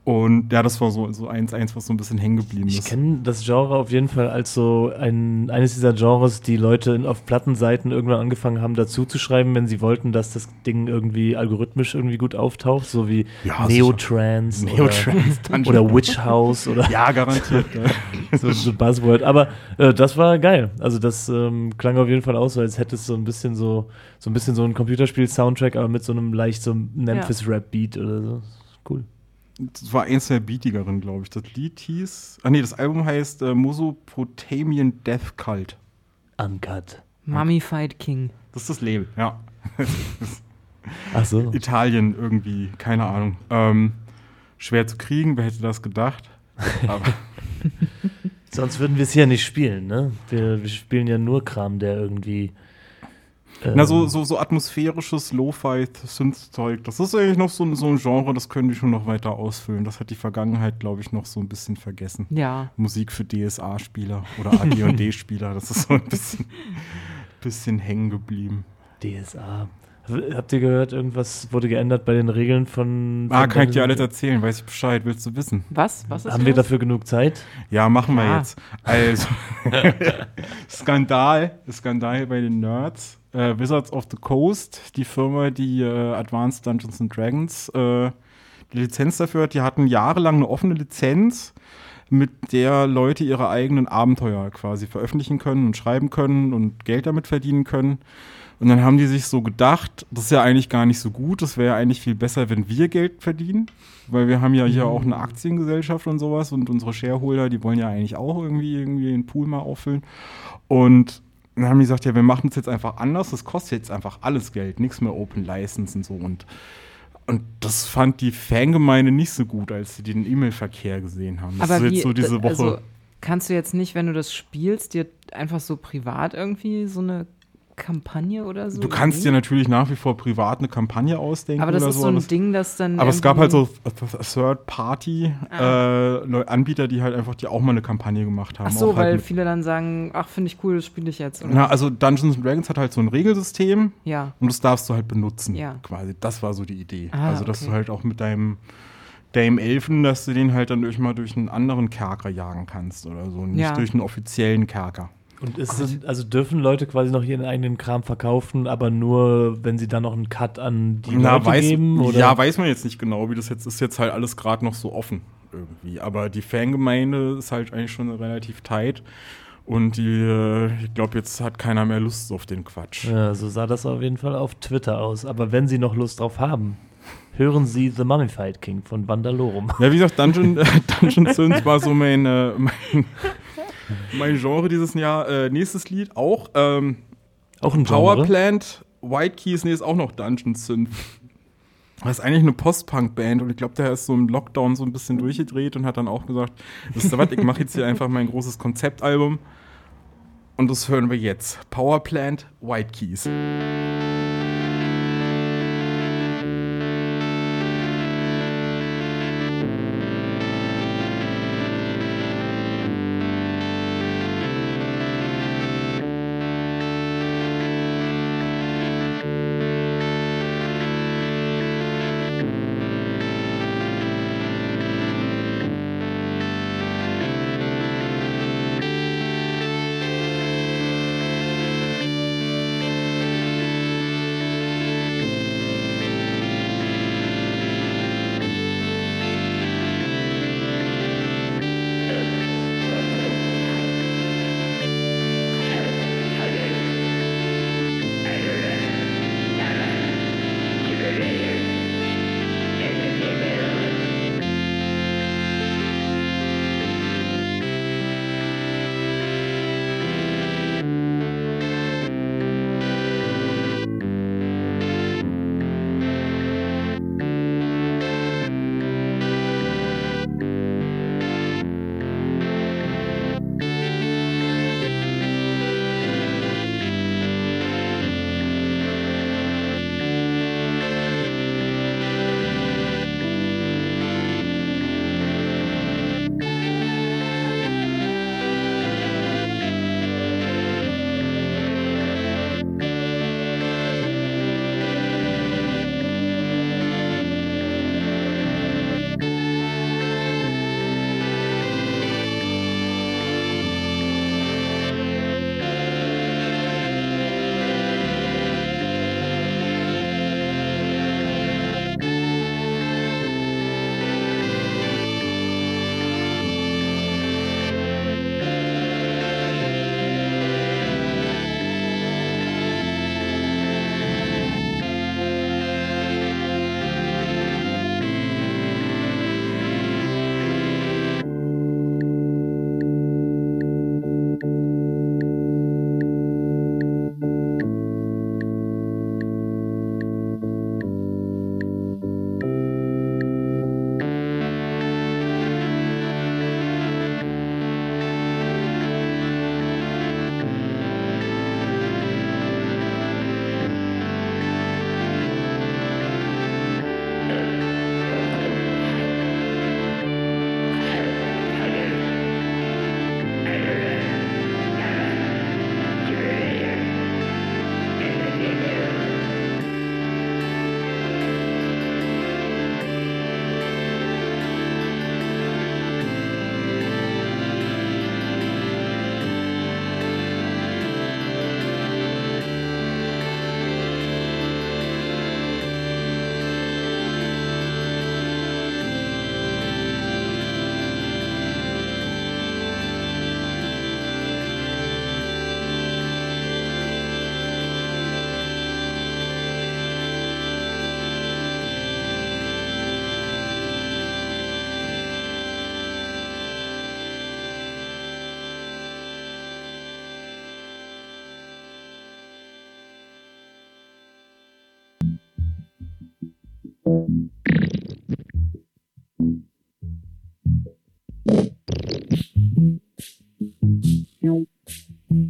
Und ja, das war so, so eins, eins, was so ein bisschen hängen geblieben Ich ist. kenne das Genre auf jeden Fall als so ein, eines dieser Genres, die Leute in, auf Plattenseiten irgendwann angefangen haben, dazu zu schreiben, wenn sie wollten, dass das Ding irgendwie algorithmisch irgendwie gut auftaucht, so wie Ja, Neotrans Neotrans, oder, oder Witch House oder Ja, garantiert. so, so Buzzword. Aber äh, das war geil. Also das ähm, klang auf jeden Fall aus, so als hätte es so ein bisschen so, so ein bisschen so ein Computerspiel-Soundtrack, aber mit so einem leicht so Memphis-Rap-Beat oder so. Cool. Das war eins der beatigeren, glaube ich. Das Lied hieß, ah nee, das Album heißt äh, Mesopotamian Death Cult. Uncut. Mummified King. Das ist das Label, ja. Ach so. Italien irgendwie, keine Ahnung. Ähm, schwer zu kriegen, wer hätte das gedacht? Aber Sonst würden wir es hier nicht spielen, ne? Wir, wir spielen ja nur Kram, der irgendwie. Ähm, na, so, so, so atmosphärisches Lo-Fi-Synth-Zeug, das ist eigentlich noch so, ein- so ein Genre, das können die schon noch weiter ausfüllen. Das hat die Vergangenheit, glaube ich, noch so ein bisschen vergessen. Ja. Musik für DSA-Spieler oder AD&D-Spieler, das ist so ein bisschen, bisschen hängen geblieben. DSA. Habt ihr gehört, irgendwas wurde geändert bei den Regeln von. Ah, von kann ich dir alles erzählen, weiß ich Bescheid, willst du wissen? Was? Was ist Haben wir dafür genug Zeit? Ja, machen wir Ja. jetzt. Also, Skandal, Skandal bei den Nerds. Äh, Wizards of the Coast, die Firma, die äh, Advanced Dungeons and Dragons äh, die Lizenz dafür hat, die hatten jahrelang eine offene Lizenz, mit der Leute ihre eigenen Abenteuer quasi veröffentlichen können und schreiben können und Geld damit verdienen können. Und dann haben die sich so gedacht, das ist ja eigentlich gar nicht so gut, das wäre ja eigentlich viel besser, wenn wir Geld verdienen, weil wir haben ja hier auch eine Aktiengesellschaft und sowas und unsere Shareholder, die wollen ja eigentlich auch irgendwie, irgendwie den Pool mal auffüllen. Und dann haben die gesagt, ja, wir machen es jetzt einfach anders, das kostet jetzt einfach alles Geld, nichts mehr Open License und so. Und, und das fand die Fangemeinde nicht so gut, als sie den E-Mail-Verkehr gesehen haben. Das Aber ist wie, jetzt so diese Woche. Also, kannst du jetzt nicht, wenn du das spielst, dir einfach so privat irgendwie so eine Kampagne oder so? du kannst dir natürlich nach wie vor privat eine Kampagne ausdenken Aber das ist so. so ein Ding, das dann. Aber es gab halt so Third-Party Ah. äh, die halt einfach die auch mal eine Kampagne gemacht haben. Ach so, halt weil mit- viele dann sagen, ach, finde ich cool, das spiele ich jetzt. Oder? Na, also Dungeons and Dragons hat halt so ein Regelsystem ja. und das darfst du halt benutzen. Ja. Quasi. Das war so die Idee. Ah, also, dass okay. du halt auch mit deinem Dame Elfen, dass du den halt dann durch mal durch einen anderen Kerker jagen kannst oder so. Nicht Ja. durch einen offiziellen Kerker. Und ist es, also dürfen Leute quasi noch ihren eigenen Kram verkaufen, aber nur, wenn sie dann noch einen Cut an die Na, Leute weiß, geben? Oder? Ja, weiß man jetzt nicht genau, wie das jetzt ist. Jetzt halt alles gerade noch so offen irgendwie. Aber die Fangemeinde ist halt eigentlich schon relativ tight. Und die, äh, ich glaube, jetzt hat keiner mehr Lust auf den Quatsch. Ja, so sah das auf jeden Fall auf Twitter aus. Aber wenn Sie noch Lust drauf haben, hören Sie The Mummified King von Vandalorum. Ja, wie gesagt, Dungeon, äh, Dungeon Sins war so mein, äh, mein, mein Genre dieses Jahr. Äh, nächstes Lied auch. Ähm, Auch ein Power Genre. Plant, White Keys, nee, ist auch noch Dungeon Synth. Das ist eigentlich eine Post-Punk-Band und ich glaube, der ist so im Lockdown so ein bisschen durchgedreht und hat dann auch gesagt, wisst ihr was, ich mache jetzt hier einfach mein großes Konzeptalbum und das hören wir jetzt. Power Plant, White Keys.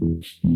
mm-hmm.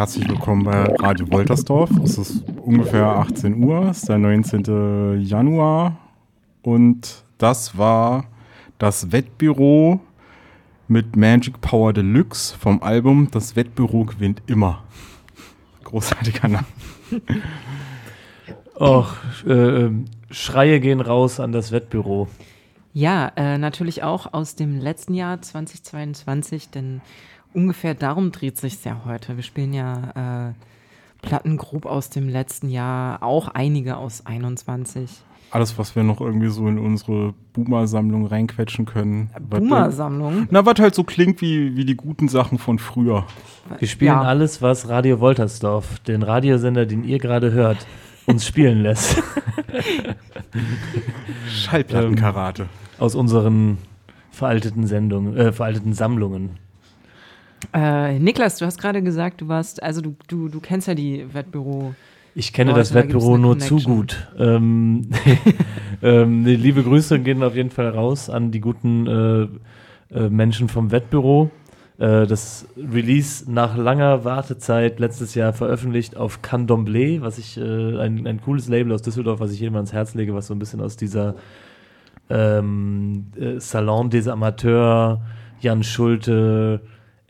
Herzlich willkommen bei Radio Woltersdorf. Es ist ungefähr 18 Uhr, es ist der 19. Januar und das war das Wettbüro mit Magic Power Deluxe vom Album Das Wettbüro gewinnt immer. Großartiger Name. Och, äh, ähm, Schreie gehen raus an das Wettbüro. Ja, äh, natürlich auch aus dem letzten Jahr 2022, denn ungefähr darum dreht sich ja heute. Wir spielen ja äh, Platten grob aus dem letzten Jahr, auch einige aus 21. Alles, was wir noch irgendwie so in unsere Boomer-Sammlung reinquetschen können. Was- Boomer-Sammlung. Na, was halt so klingt wie, wie die guten Sachen von früher. Wir spielen Ja. alles, was Radio Woltersdorf, den Radiosender, den ihr gerade hört, uns spielen lässt. Schallplattenkarate. Aus unseren veralteten Sendungen, äh, veralteten Sammlungen. Äh, Niklas, du hast gerade gesagt, du warst, also du, du, du kennst ja die Wettbüro. Ich kenne Leute, das da Wettbüro eine nur zu gut. Ähm, ähm, liebe Grüße gehen auf jeden Fall raus an die guten äh, äh, Menschen vom Wettbüro. Äh, das Release nach langer Wartezeit letztes Jahr veröffentlicht auf Candomblé, was ich äh, ein, ein cooles Label aus Düsseldorf, was ich jedem ans Herz lege, was so ein bisschen aus dieser ähm, äh, Salon des Amateurs, Jan Schulte,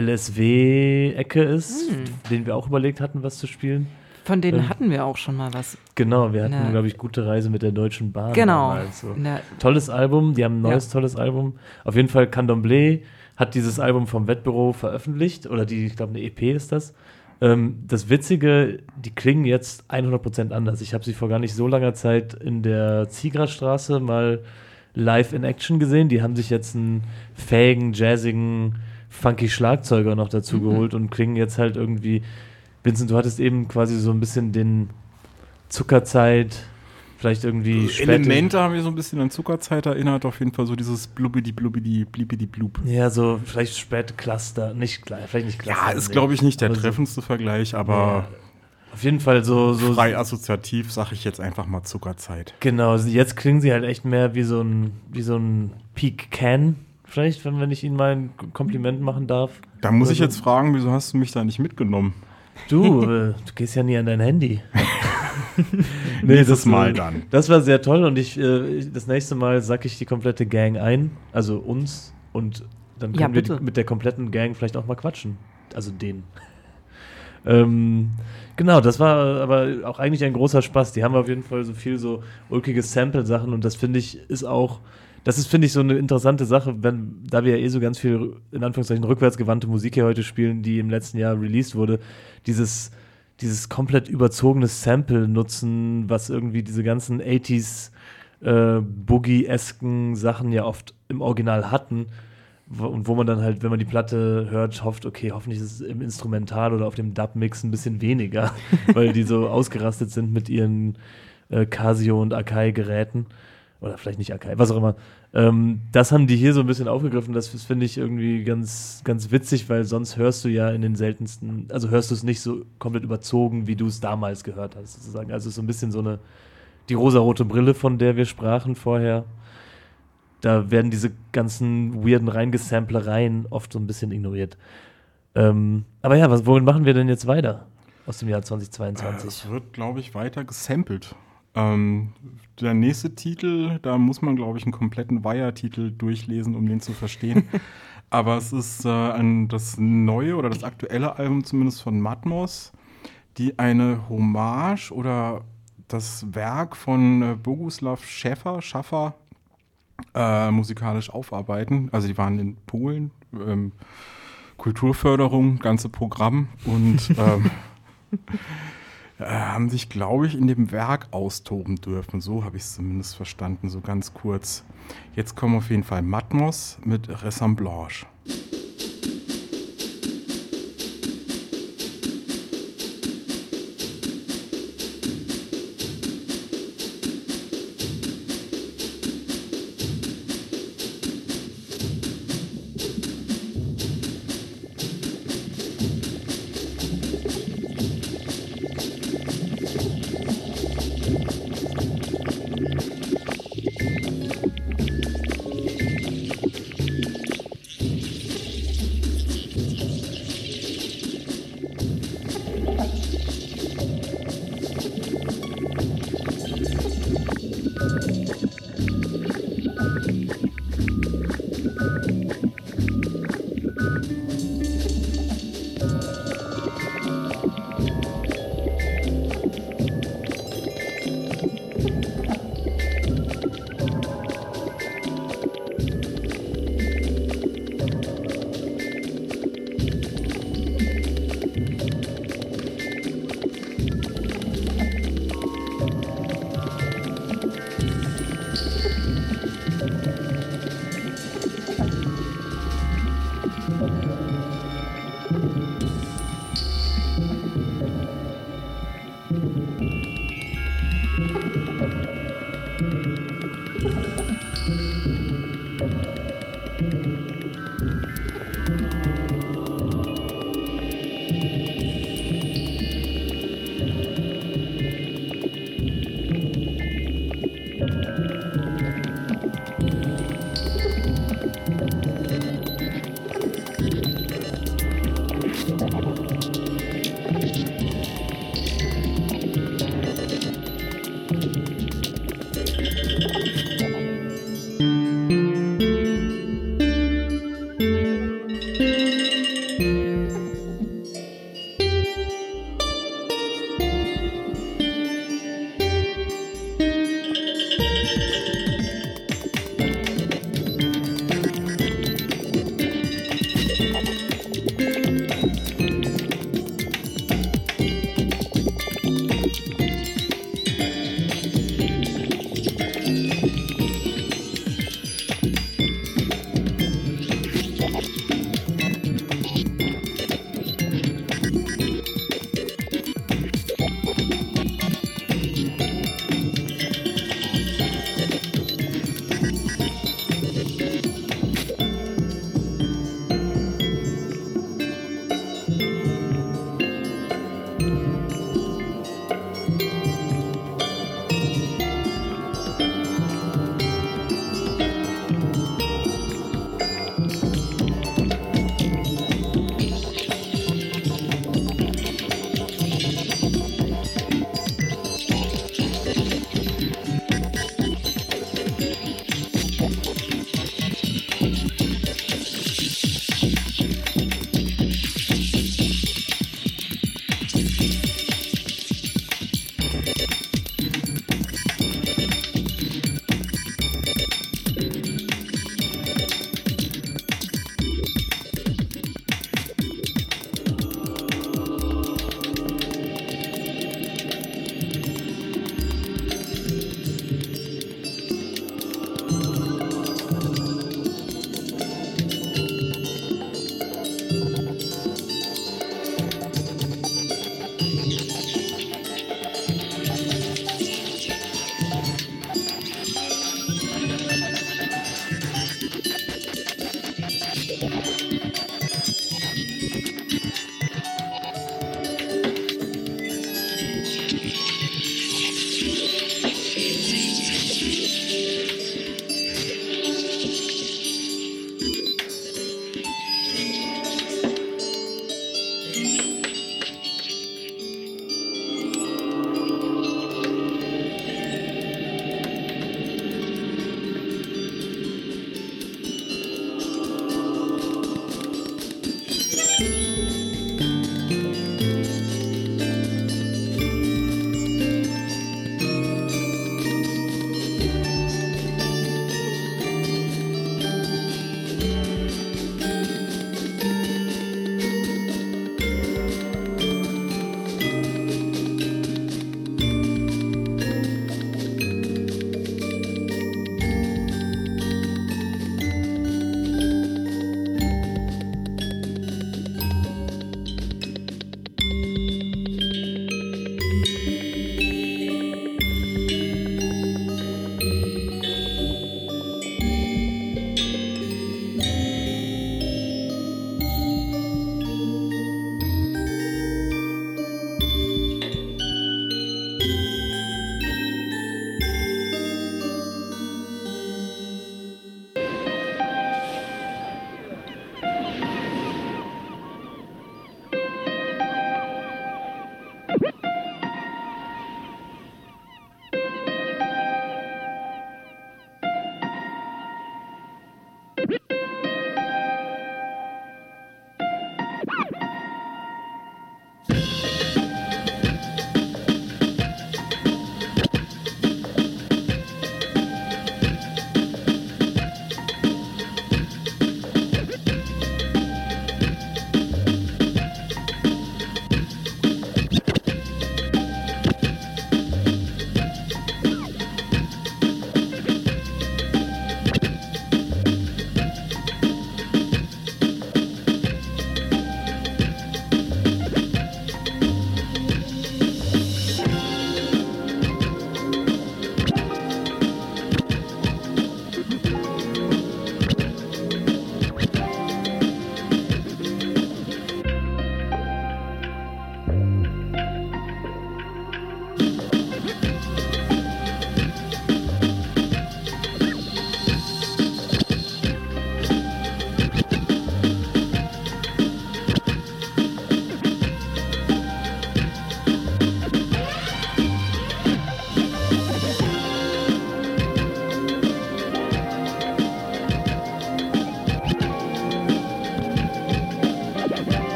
LSW-Ecke ist, Hm. den wir auch überlegt hatten, was zu spielen. Von denen Ähm, hatten wir auch schon mal was. Genau, wir hatten, Na. glaube ich, gute Reise mit der Deutschen Bahn. Genau. damals, so. Na, Tolles Album, die haben ein neues Ja. tolles Album. Auf jeden Fall Candomblé hat dieses Album vom Wettbüro veröffentlicht, oder die, ich glaube, eine EP ist das. Ähm, das Witzige, die klingen jetzt 100% anders. Ich habe sie vor gar nicht so langer Zeit in der Ziegerstraße mal live in Action gesehen. Die haben sich jetzt einen fähigen, jazzigen, funky Schlagzeuger noch dazu Mhm. geholt und klingen jetzt halt irgendwie. Vincent, du hattest eben quasi so ein bisschen den Zuckerzeit, vielleicht irgendwie späte- Elemente haben wir so ein bisschen an Zuckerzeit erinnert, auf jeden Fall so dieses blubbidi blubbidi blibidi blub. Ja, so vielleicht späte Cluster, nicht vielleicht nicht Cluster. Ja, ist glaube ich nicht der so- treffendste Vergleich, aber Ja, auf jeden Fall so so frei assoziativ sage ich jetzt einfach mal Zuckerzeit. genau. Jetzt klingen sie halt echt mehr wie so ein wie so ein Peak Can. Vielleicht, wenn, wenn ich Ihnen mal ein Kompliment machen darf. Da muss ich Also- jetzt fragen, wieso hast du mich da nicht mitgenommen? Du, äh, du gehst ja nie an dein Handy. Nächstes war- Mal dann. Das war sehr toll und ich, äh, das nächste Mal sack ich die komplette Gang ein, also uns und dann Ja, können wir bitte. die, mit der kompletten Gang vielleicht auch mal quatschen. Also den. ähm, genau, das war aber auch eigentlich ein großer Spaß. Die haben auf jeden Fall so viel so ulkige Sample-Sachen und das finde ich ist auch, das ist finde ich so eine interessante Sache, wenn, da wir ja eh so ganz viel in Anführungszeichen rückwärtsgewandte Musik hier heute spielen, die im letzten Jahr released wurde, dieses dieses komplett überzogene Sample nutzen, was irgendwie diese ganzen 80s äh, Boogie-esken Sachen ja oft im Original hatten. Und wo man dann halt, wenn man die Platte hört, hofft, okay, hoffentlich ist es im Instrumental oder auf dem Dub-Mix ein bisschen weniger, weil die so ausgerastet sind mit ihren äh, Casio und Akai-Geräten. Oder vielleicht nicht Akai, was auch immer. Ähm, das haben die hier so ein bisschen aufgegriffen. Das ist, finde ich irgendwie ganz, ganz witzig, weil sonst hörst du ja in den seltensten, also hörst du es nicht so komplett überzogen, wie du es damals gehört hast, sozusagen. Also es ist so ein bisschen so eine, die rosarote Brille, von der wir sprachen vorher. Da werden diese ganzen weirden Reingesamplereien oft so ein bisschen ignoriert. Ähm, aber ja, was, womit machen wir denn jetzt weiter aus dem Jahr Äh, 2022? Es wird, glaube ich, weiter gesampelt. Ähm, der nächste Titel, da muss man, glaube ich, einen kompletten Wire-Titel durchlesen, um den zu verstehen. Aber es ist äh, ein, das neue oder das aktuelle Album zumindest von Matmos, die eine Hommage oder das Werk von äh, Boguslav Schäfer, Schaffer, äh, musikalisch aufarbeiten. Also die waren in Polen, ähm, Kulturförderung, ganze Programm und ähm, äh, haben sich, glaube ich, in dem Werk austoben dürfen. So habe ich es zumindest verstanden, so ganz kurz. Jetzt kommen auf jeden Fall Matmos mit Ressemblage.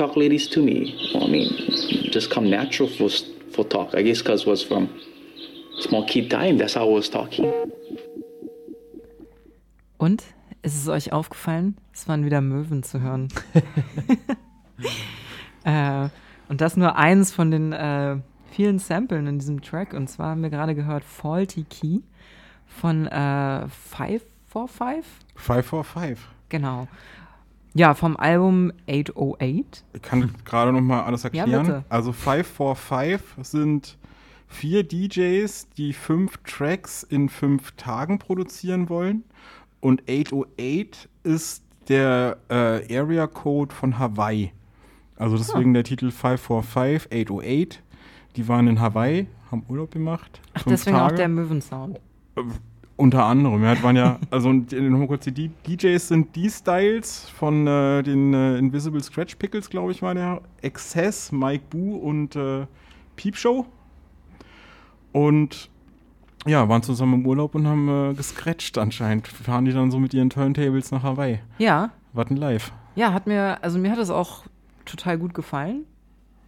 Talk ladies to me, well, I mean, just come natural for for talk. I guess because was from small kid time. That's how I was talking. Und ist es euch aufgefallen? Es waren wieder Möwen zu hören. äh, und das nur eins von den äh, vielen Samplen in diesem Track. Und zwar haben wir gerade gehört Faulty Key von äh, 545. 545. Genau. Ja, vom Album 808. Ich kann gerade noch mal alles Ja, erklären. bitte. also 545 sind vier DJs, die fünf Tracks in fünf Tagen produzieren wollen. Und 808 ist der äh, Area Code von Hawaii. Also deswegen der Titel 545, 808. Die waren in Hawaii, haben Urlaub gemacht. Ach, deswegen auch Tage. der Möwensound. Unter anderem, ja, das waren ja, also die- nochmal kurz, die DJs sind D-Styles von äh, den äh, Invisible Scratch Pickles, glaube ich, war der. Excess, Mike Boo und äh, Peep Show. Und ja, waren zusammen im Urlaub und haben äh, gescratcht anscheinend. Fahren die dann so mit ihren Turntables nach Hawaii. Ja, Warten live. ja, hat mir, also mir hat es auch total gut gefallen.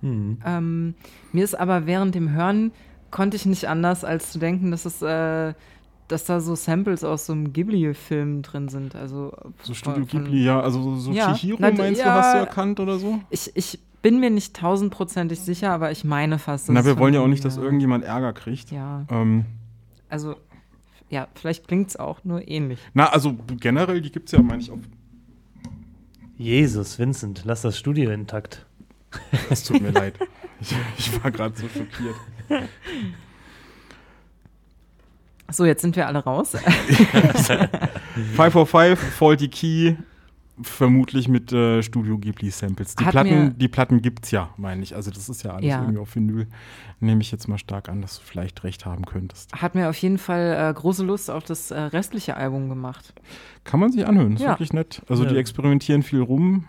Hm. Ähm, mir ist aber während dem Hören konnte ich nicht anders, als zu denken, dass es, äh, dass da so Samples aus so einem So Ghibli-Film drin sind. Also Studio von- Ghibli, ja, also so, so Ja, Chihiro na, meinst du, ja. hast du erkannt oder so? Ich, ich bin mir nicht tausendprozentig sicher, aber ich meine fast. Na, wir wollen ja auch nicht, dass irgendjemand Ärger kriegt. Ja, Ähm, also, ja, vielleicht klingt es auch nur ähnlich. na, also generell, die gibt es ja, meine ich, auf Jesus, Vincent, lass das Studio intakt. Es tut mir leid. Ich, ich war gerade so schockiert. So, jetzt sind wir alle raus. 545, Faulty Key, vermutlich mit äh, Studio Ghibli Samples. Die Hat Platten, die Platten gibt's ja, meine ich. Also das ist ja alles Ja. irgendwie auf Vinyl. Nehme ich jetzt mal stark an, dass du vielleicht recht haben könntest. Hat mir auf jeden Fall äh, große Lust auf das äh, restliche Album gemacht. Kann man sich anhören, ist Ja. wirklich nett. Also Ja. die experimentieren viel rum.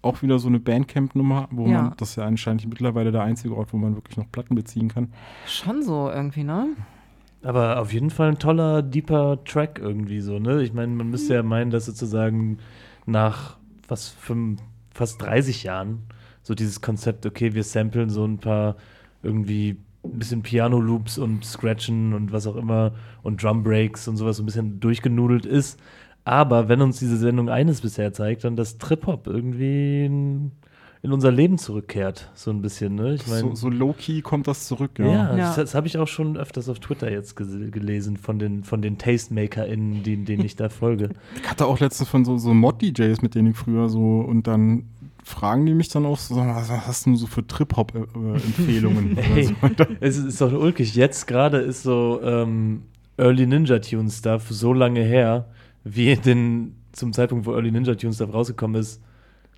Auch wieder so eine Bandcamp-Nummer, wo Ja. man, das ist ja anscheinend mittlerweile der einzige Ort, wo man wirklich noch Platten beziehen kann. Schon so irgendwie, ne? Aber auf jeden Fall ein toller, deeper Track irgendwie so, ne? Ich meine, man müsste ja meinen, dass sozusagen nach was fünf, fast 30 Jahren so dieses Konzept, okay, wir samplen so ein paar irgendwie ein bisschen Piano-Loops und Scratchen und was auch immer und Drum Breaks und sowas so ein bisschen durchgenudelt ist. Aber wenn uns diese Sendung eines bisher zeigt, dann dass Trip-Hop irgendwie in, in unser Leben zurückkehrt, so ein bisschen, ne? Ich meine, so so low-key kommt das zurück, ja. ja, Ja. das, das habe ich auch schon öfters auf Twitter jetzt gelesen von den, von den TastemakerInnen, die, denen ich da folge. Ich hatte auch letztens von so, so Mod-DJs, mit denen ich früher so und dann fragen die mich dann auch so, was hast du so für Trip-Hop-Empfehlungen? Ey, so. Und dann- es ist, ist doch ulkig. Jetzt gerade ist so ähm, Early Ninja Tune Stuff so lange her, wie den, zum Zeitpunkt, wo Early Ninja Tune Stuff rausgekommen ist,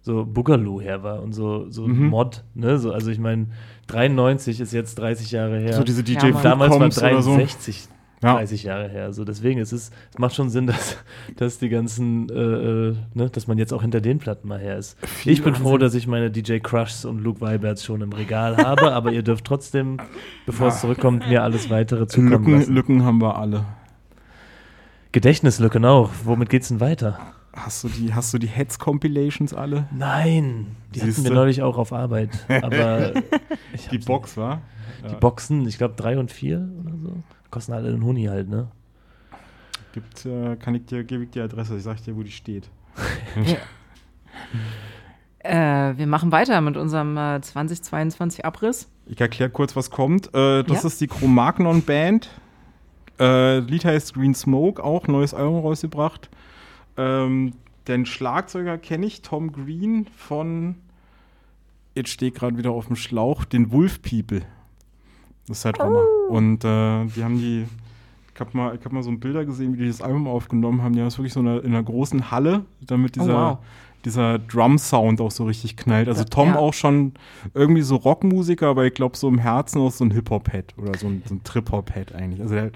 so Boogaloo her war und so, so Mhm. Mod, ne? So, also ich meine, 93 ist jetzt 30 Jahre her. So diese Ja, DJ Mann. Damals war Foodcoms oder so. 63 Ja. 30 Jahre her. So, deswegen ist es, es macht schon Sinn, dass, dass die ganzen, äh, äh, ne, dass man jetzt auch hinter den Platten mal her ist. Viel ich bin froh, Wahnsinn. dass ich meine DJ Crushs und Luke Weiberts schon im Regal habe, aber ihr dürft trotzdem, bevor es zurückkommt, mir alles weitere zukommen Lücken, lassen. Lücken haben wir alle. Gedächtnislücken auch. Womit geht's denn weiter? Hast du die, hast du die Heads-Compilations alle? Nein, die hatten wir Siehste? neulich auch auf Arbeit. Aber ich Die Box, war? Die Boxen, ich glaube drei und vier oder so, kosten alle einen Huni halt, ne? Gibt, äh, kann ich dir, gebe ich dir Adresse, ich sag dir, wo die steht. Äh, wir machen weiter mit unserem äh, 2022 Abriss. Ich erkläre kurz, was kommt. Äh, das Ja. ist die Chromagnon Band. Äh, Lied heißt Green Smoke, auch neues Album rausgebracht. Ähm, den Schlagzeuger kenne ich, Tom Green von, jetzt stehe ich gerade wieder auf dem Schlauch, den Wolf People. Das ist halt Hammer. Und äh, die haben die, ich habe mal, ich hab mal so ein Bilder gesehen, wie die das Album aufgenommen haben. Die haben das wirklich so in einer, in einer großen Halle, damit Oh, dieser, wow. dieser Drum-Sound auch so richtig knallt. Also Tom Ja. auch schon irgendwie so Rockmusiker, aber ich glaube so im Herzen auch so ein Hip-Hop-Head oder so ein, so ein Trip-Hop-Head eigentlich. Also der,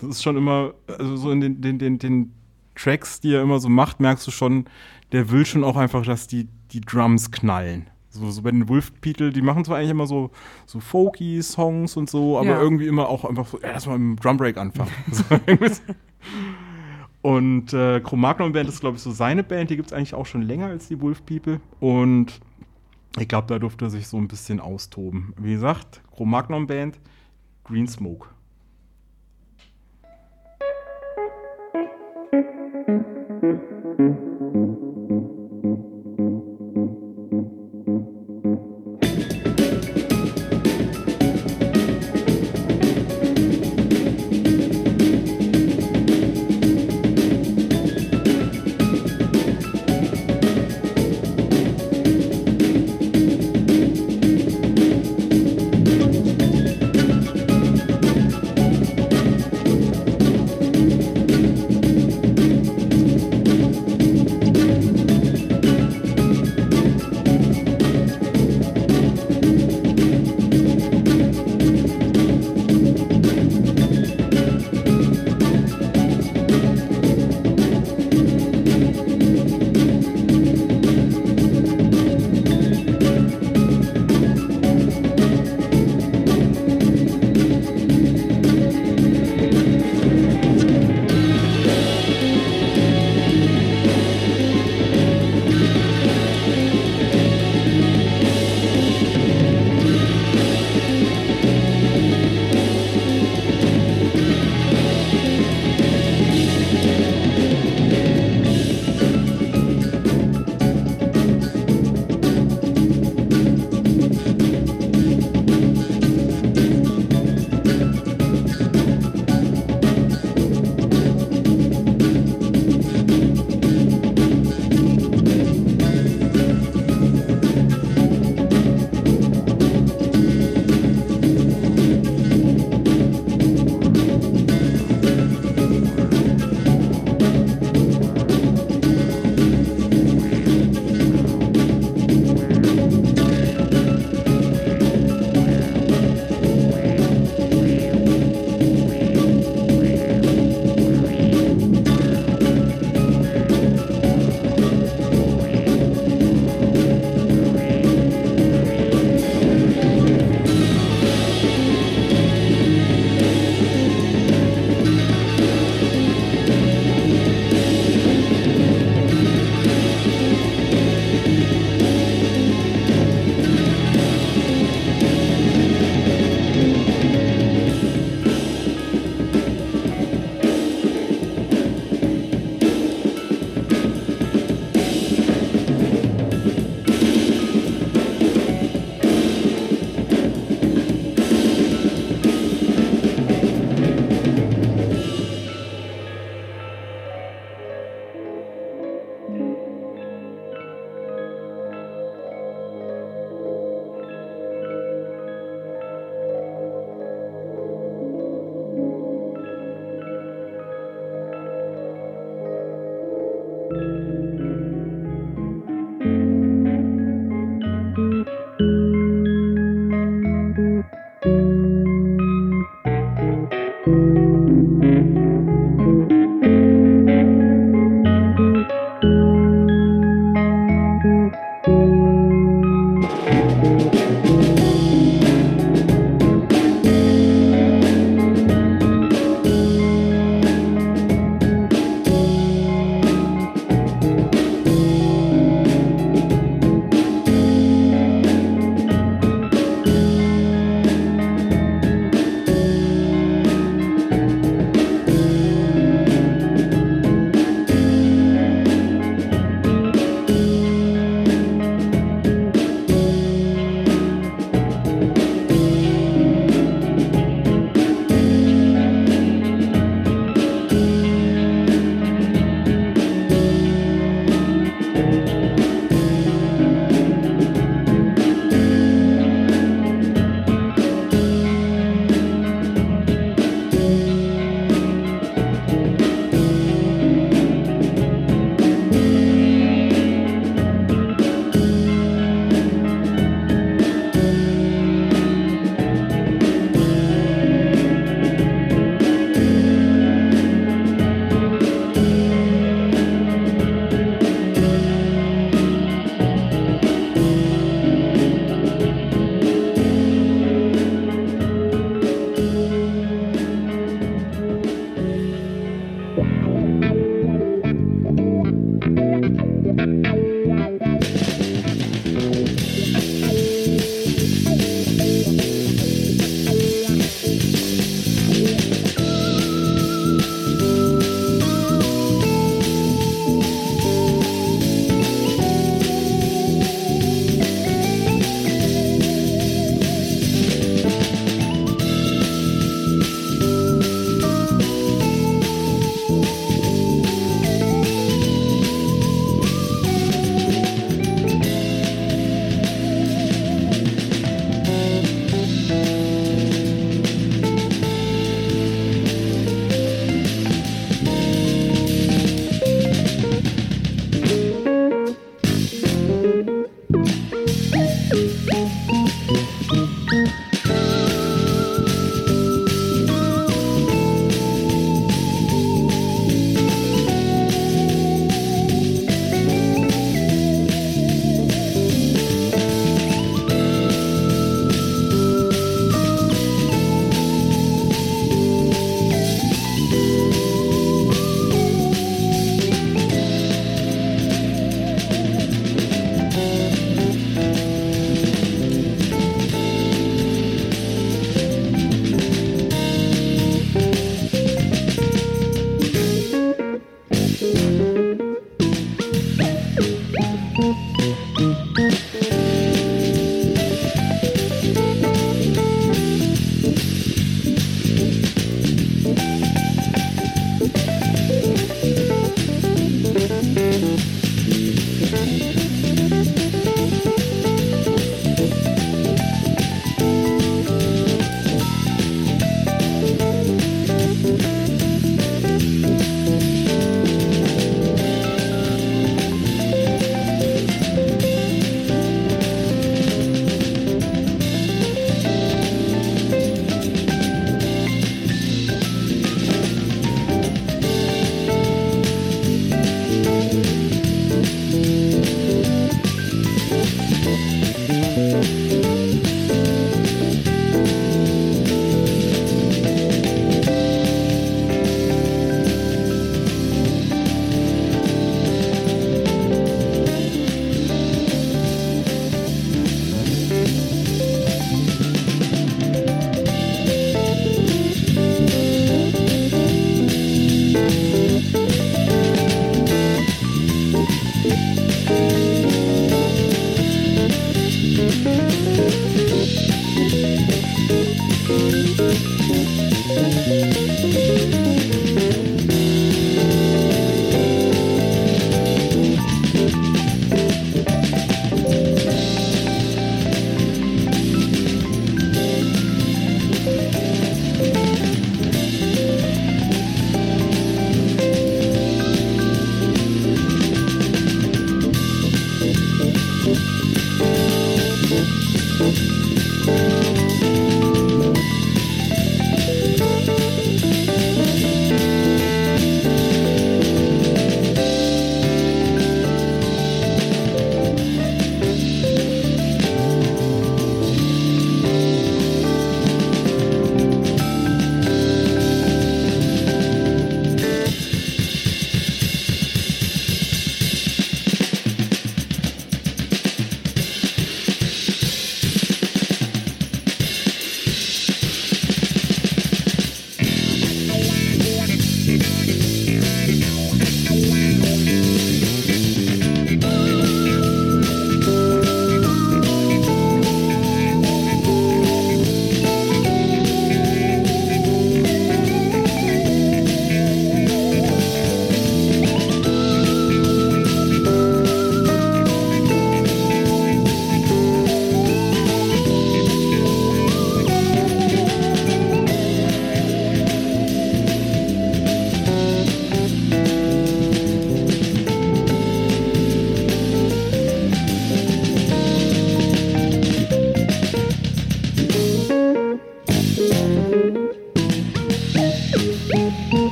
das ist schon immer, also so in den, den, den, den Tracks, die er immer so macht, merkst du schon, der will schon auch einfach, dass die, die Drums knallen. So, so bei den Wolf Beetle, die machen zwar eigentlich immer so, so folky Songs und so, aber Ja. irgendwie immer auch einfach so, ja, lass mal mit dem Drum Break anfangen. so, und äh, Chromagnon Band ist, glaube ich, so seine Band, die gibt es eigentlich auch schon länger als die Wolf People. Und Ich glaube, da durfte er sich so ein bisschen austoben. Wie gesagt, Cro-Magnon Band, Green Smoke.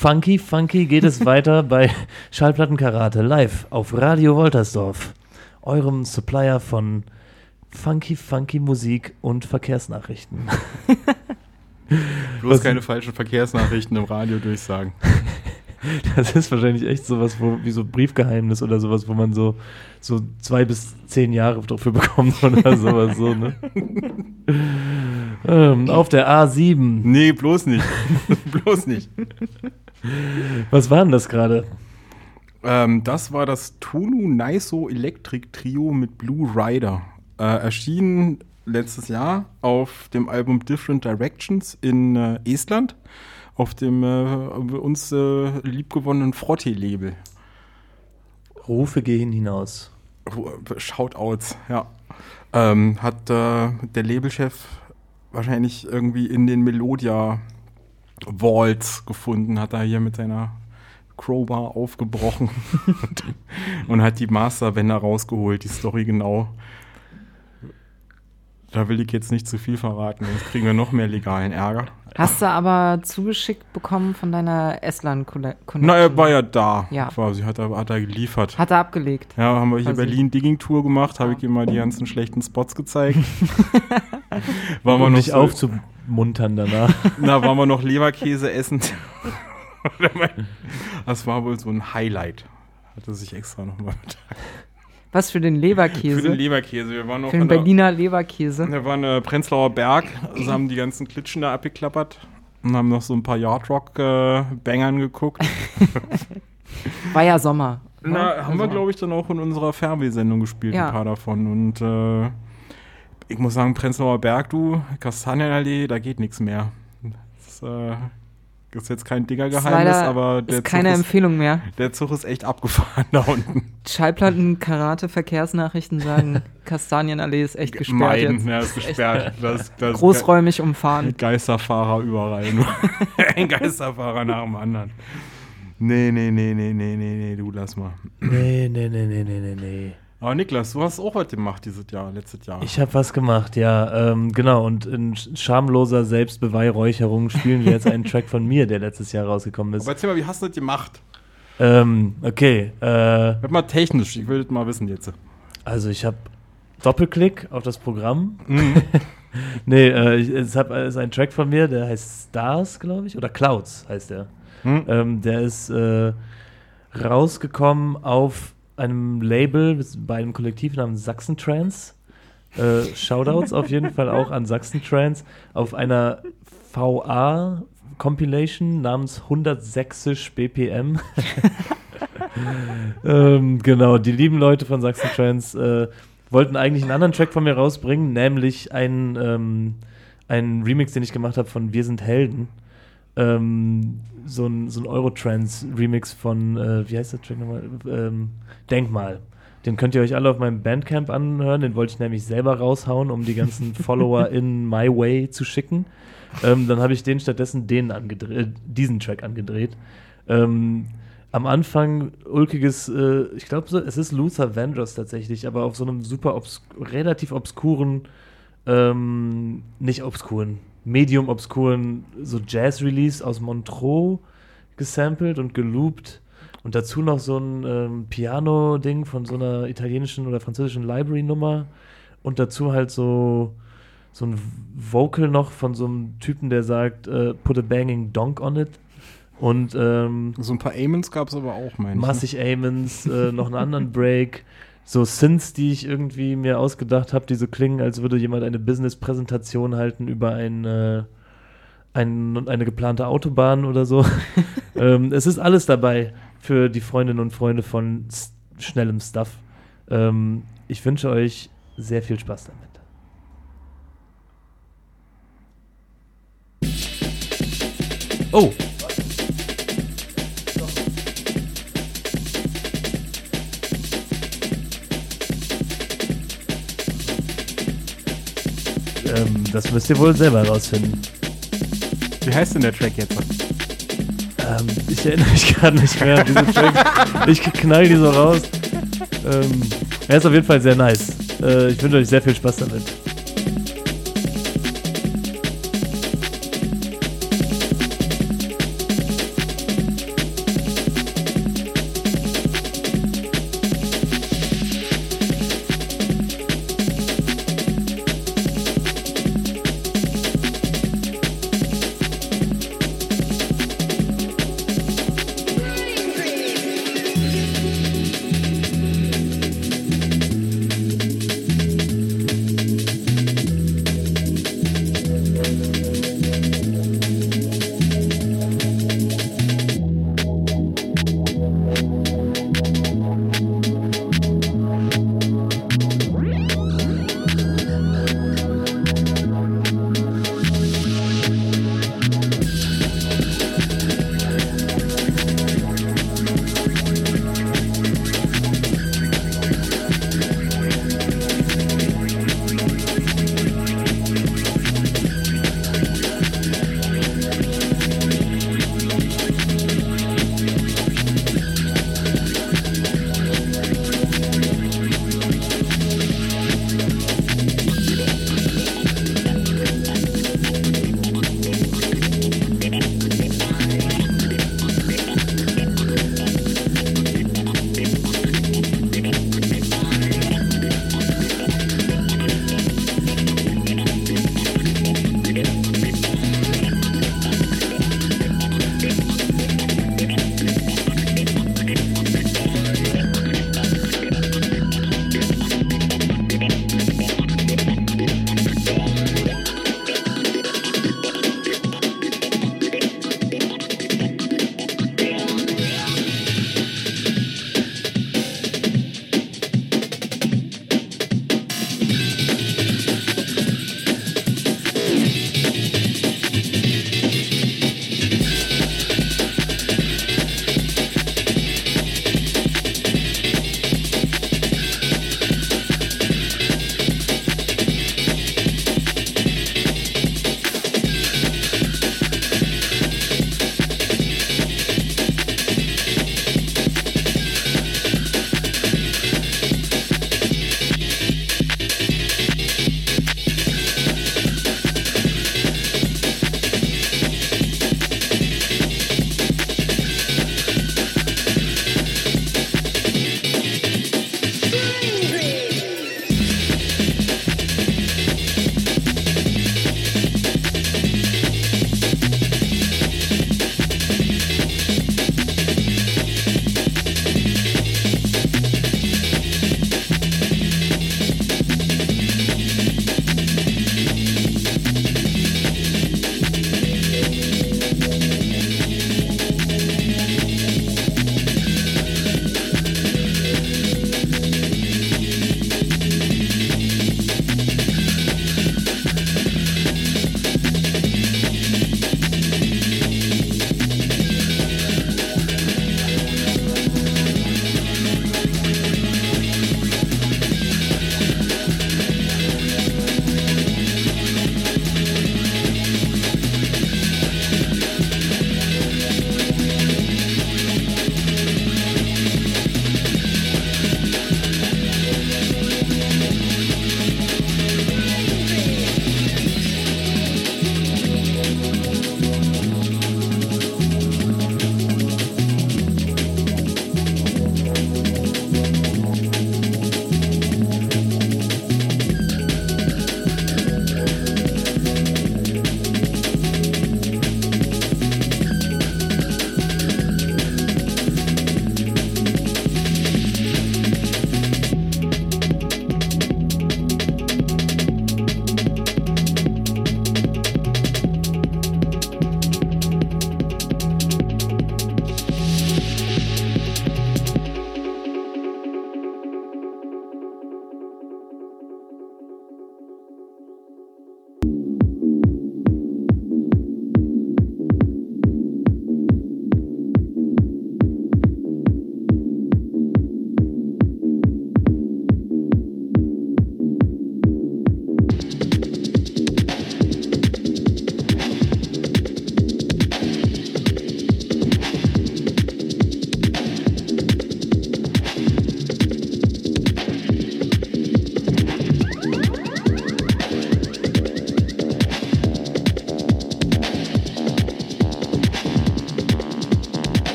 Funky, funky geht es weiter bei Schallplattenkarate live auf Radio Woltersdorf, eurem Supplier von funky, funky Musik und Verkehrsnachrichten. Bloß Was- keine falschen Verkehrsnachrichten im Radio durchsagen. Das ist wahrscheinlich echt sowas wo, wie so Briefgeheimnis oder sowas, wo man so, so zwei bis zehn Jahre dafür bekommt oder sowas so, ne? ähm, auf der A7. Nee, bloß nicht. bloß nicht. Was war denn das gerade? Ähm, das war das Tonu Naiso Electric Trio mit Blue Rider. Äh, erschienen letztes Jahr auf dem Album Different Directions in äh, Estland, auf dem äh, uns äh, liebgewonnenen Frotte-Label. Rufe gehen hinaus. Shoutouts, ja. Ähm, hat äh, der Labelchef wahrscheinlich irgendwie in den Melodia Vaults gefunden, hat er hier mit seiner Crowbar aufgebrochen und, und hat die Masterbänder rausgeholt, die Story genau. Da will ich jetzt nicht zu viel verraten, sonst kriegen wir noch mehr legalen Ärger. Hast du aber zugeschickt bekommen von deiner Estland-Connection? Na, er war ja da. Ja. Quasi, hat er, hat er geliefert. Hat er abgelegt. Ja, haben wir hier Quasi. Berlin-Digging-Tour gemacht, habe ich ihm mal die ganzen schlechten Spots gezeigt. waren wir um noch dich so, aufzumuntern danach. Na, waren wir noch Leberkäse essen. das war wohl so ein Highlight. Hat er sich extra nochmal Was für den Leberkäse? Für den Leberkäse. Wir waren noch Für den an der- Berliner Leberkäse. Wir waren äh, Prenzlauer Berg, also haben die ganzen Klitschen da abgeklappert und haben noch so ein paar Yardrock-Bangern geguckt. War ja Sommer. ne? Na, haben wir, Also- glaube ich, dann auch in unserer Fernsehsendung gespielt, Ja. ein paar davon. Und äh, ich muss sagen, Prenzlauer Berg, du, Kastanienallee, da geht nichts mehr. Das äh, ist jetzt kein Ist Digger-Geheimnis, leider- aber der Ist keine Zug ist, Empfehlung mehr. der Zug ist echt abgefahren da unten. Schallplatten, Karate, Verkehrsnachrichten sagen, Kastanienallee ist echt gesperrt Meiden, jetzt. ja, ist gesperrt. Das, das Großräumig umfahren. Geisterfahrer überall. Nur ein Geisterfahrer nach dem anderen. Nee, nee, nee, nee, nee, nee, nee, du lass mal. Nee, nee, nee, nee, nee, nee, nee. Aber Niklas, du hast auch was gemacht dieses Jahr, letztes Jahr. Ich habe was gemacht, ja, ähm, genau. Und in sch- schamloser Selbstbeweihräucherung spielen wir jetzt einen Track von mir, der letztes Jahr rausgekommen ist. Aber erzähl mal, wie hast du das gemacht? Ähm, okay, äh, Werd mal technisch, ich will das mal wissen jetzt. also ich habe Doppelklick auf das Programm. nee, äh, ich, es hab, es ist ein Track von mir, der heißt Stars, glaube ich, oder Clouds heißt der. Hm? Ähm, der ist äh, rausgekommen auf einem Label bei einem Kollektiv namens Sachsen Trans. Äh, Shoutouts auf jeden Fall auch an Sachsen Trans auf einer VA Compilation namens 106 BPM. ähm, genau, die lieben Leute von Sachsen Trans äh, wollten eigentlich einen anderen Track von mir rausbringen, nämlich einen, ähm, einen Remix, den ich gemacht habe von Wir sind Helden. Ähm, so ein, so ein Eurotrans-Remix von, äh, wie heißt der Track nochmal? Ähm, Denkmal. Den könnt ihr euch alle auf meinem Bandcamp anhören. Den wollte ich nämlich selber raushauen, um die ganzen Follower in My Way zu schicken. Ähm, dann habe ich den stattdessen den angedreht, äh, diesen Track angedreht. Ähm, am Anfang ulkiges, äh, ich glaube, so, es ist Luther Vandross tatsächlich, aber auf so einem super obs relativ obskuren, ähm, nicht obskuren, medium obskuren, so Jazz-Release aus Montreux gesampelt und geloopt. Und dazu noch so ein ähm, Piano-Ding von so einer italienischen oder französischen Library-Nummer. Und dazu halt so, so ein Vocal noch von so einem Typen, der sagt, äh, put a banging donk on it. Und ähm, So ein paar Amens gab es aber auch, meine ich. ne? massig Amens, äh, noch einen anderen Break. So Synths, die ich irgendwie mir ausgedacht habe, die so klingen, als würde jemand eine Business-Präsentation halten über ein, äh, ein, eine geplante Autobahn oder so. ähm, es ist alles dabei für die Freundinnen und Freunde von schnellem Stuff. Ähm, ich wünsche euch sehr viel Spaß damit. Oh! Ähm, das müsst ihr wohl selber rausfinden. Wie heißt denn der Track jetzt? Ähm, ich erinnere mich gerade nicht mehr an diese Tracks. Ich knall die so raus. Ähm, er ist auf jeden Fall sehr nice. Äh, ich wünsche euch sehr viel Spaß damit.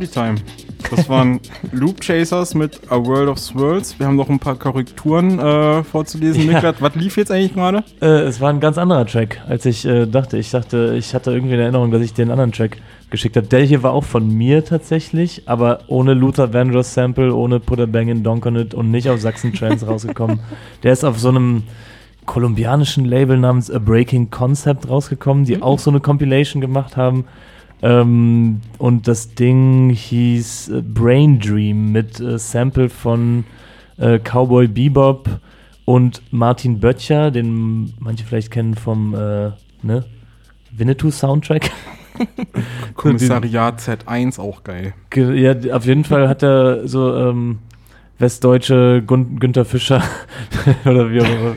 Partytime. Das waren Loop Chasers mit A World of Swirls. Wir haben noch ein paar Korrekturen äh, vorzulesen. Ja. Niklas, was lief jetzt eigentlich gerade? Äh, es war ein ganz anderer Track, als ich äh, dachte. Ich dachte, ich hatte irgendwie in Erinnerung, dass ich den anderen Track geschickt habe. Der hier war auch von mir tatsächlich, aber ohne Luther Vandross Sample, ohne Put a Bang in Donk on It und nicht auf Sachsen Trance rausgekommen. Der ist auf so einem kolumbianischen Label namens A Breaking Concept rausgekommen, die auch so eine Compilation gemacht haben. Ähm, und das Ding hieß äh, Brain Dream mit äh, Sample von äh, Cowboy Bebop und Martin Böttcher, den manche vielleicht kennen vom äh, ne? Winnetou-Soundtrack. Kommissariat Z1 auch geil. Ge- Ja, auf jeden Fall hat er so ähm, westdeutsche Gun Günther Fischer oder wie auch immer.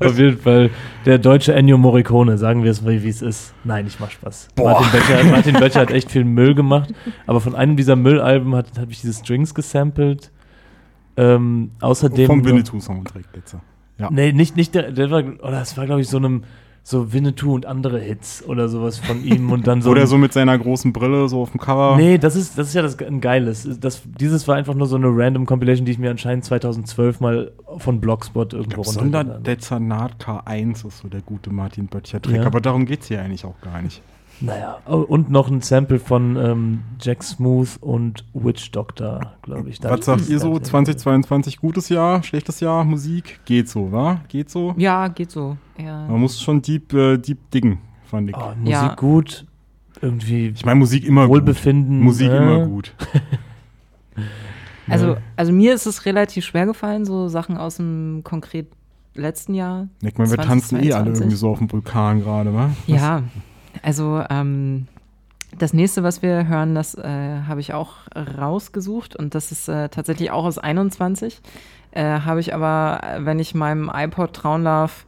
Auf jeden Fall der deutsche Ennio Morricone, sagen wir es wie wie es ist. Nein, ich mach Spaß. Boah. Martin Böttcher, Martin Böttcher hat echt viel Müll gemacht, aber von einem dieser Müllalben hat habe ich diese Strings gesampelt. Ähm, außerdem Vom Winnetou-Soundtrack jetzt. Ja. Nee, nicht, nicht der, der war, oder es war, glaube ich, so einem, so Winnetou und andere Hits oder sowas von ihm und dann so. Oder so mit seiner großen Brille so auf dem Cover. Nee, das ist, das ist ja das ein geiles. Das, dieses war einfach nur so eine random Compilation, die ich mir anscheinend 2012 mal von Blogspot irgendwo runtergeladen habe. Sonderdezernat K1 ist so der gute Martin Böttcher-Track. Ja. Aber darum geht es hier eigentlich auch gar nicht. Naja, und noch ein Sample von ähm, Jack Smooth und Witch Doctor, glaube ich. Da Was sagt ihr so? da ist- 2022 gutes Jahr, schlechtes Jahr, Musik? Geht so, wa? Geht so? Ja, geht so. Ja. Man muss schon deep, äh, deep diggen, fand ich. Oh, Musik Ja. gut, irgendwie Ich meine, Musik immer gut. Wohlbefinden. Musik äh, immer gut. Also, also mir ist es relativ schwer gefallen, so Sachen aus dem konkret letzten Jahr. Ich meine, wir tanzen eh alle 2022. irgendwie so auf dem Vulkan gerade, wa? Ja, also ähm, das nächste, was wir hören, das äh, habe ich auch rausgesucht und das ist äh, tatsächlich auch aus 21. Äh, habe ich aber, wenn ich meinem iPod trauen darf,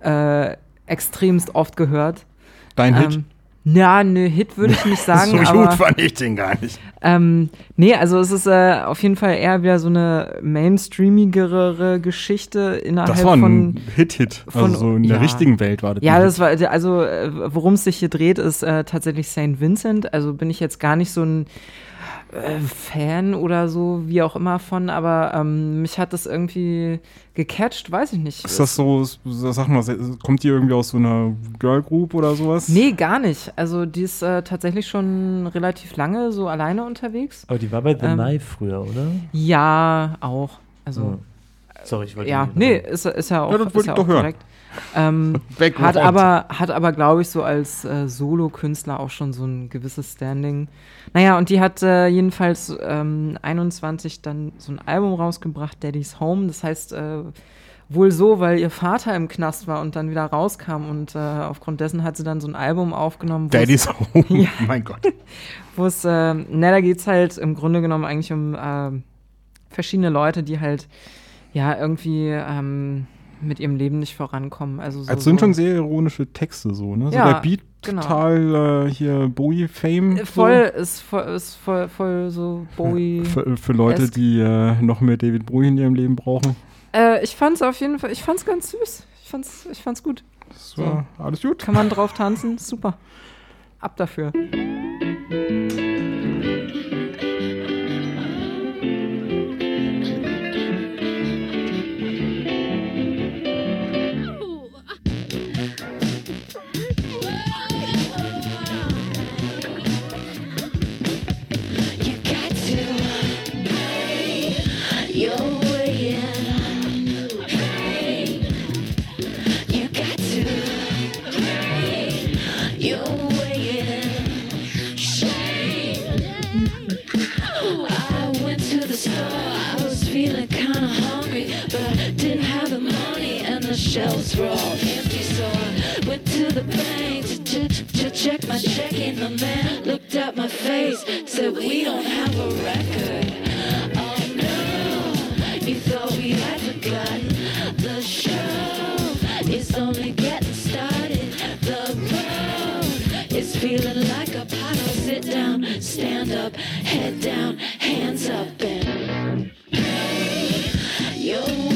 äh, extremst oft gehört. Dein Hit? Ja, ne, Hit würde ich nicht sagen, so aber gut fand ich den gar nicht. ähm, nee, also es ist äh, auf jeden Fall eher wieder so eine mainstreamigere Geschichte innerhalb Das war ein von Hit-Hit. Also von- so in der ja. richtigen Welt war das. Ja, das war, also äh, worum es sich hier dreht, ist äh, tatsächlich St. Vincent. Also bin ich jetzt gar nicht so ein äh, Fan oder so, wie auch immer von, aber ähm, mich hat das irgendwie gecatcht, weiß ich nicht. Ist das so, so- sag mal, kommt die irgendwie aus so einer Girl Group oder sowas? Nee, gar nicht. Also die ist äh, tatsächlich schon relativ lange so alleine unterwegs. Aber die war bei The Ähm, Knife früher, oder? Ja, auch. Also Ja. Sorry, ich wollte ja, nicht nee, ist, ist ja auch, Ja, das wollte ich doch hören. korrekt. Ähm, hat, aber, hat aber, glaube ich, so als äh, Solo-Künstler auch schon so ein gewisses Standing. Naja, und die hat äh, jedenfalls ähm, 21 dann so ein Album rausgebracht, Daddy's Home. Das heißt, äh, wohl so, weil ihr Vater im Knast war und dann wieder rauskam und äh, aufgrund dessen hat sie dann so ein Album aufgenommen. es- Daddy's Home. Ja. Mein Gott. wo es, äh, ne, da geht's halt im Grunde genommen eigentlich um äh, verschiedene Leute, die halt ja irgendwie ähm, mit ihrem Leben nicht vorankommen. Also so, Es sind so, schon sehr ironische Texte so, ne? So Ja, der Beat genau. total äh, hier Bowie-Fame. Äh, voll ist voll ist voll, voll so Bowie. So. Für, für Leute, die äh, noch mehr David Bowie in ihrem Leben brauchen. Äh, ich fand's auf jeden Fall, ich fand's ganz süß. Ich fand's, ich fand's gut. Das war alles gut. Kann man drauf tanzen? Super. Ab dafür. All empty. So I went to the bank to, to, to check my check checking. The man looked at my face, said, "We don't have a record." Oh no, you thought we had forgotten the show is only getting started. The road is feeling like a puddle. Sit down, stand up, head down, hands up, and pay your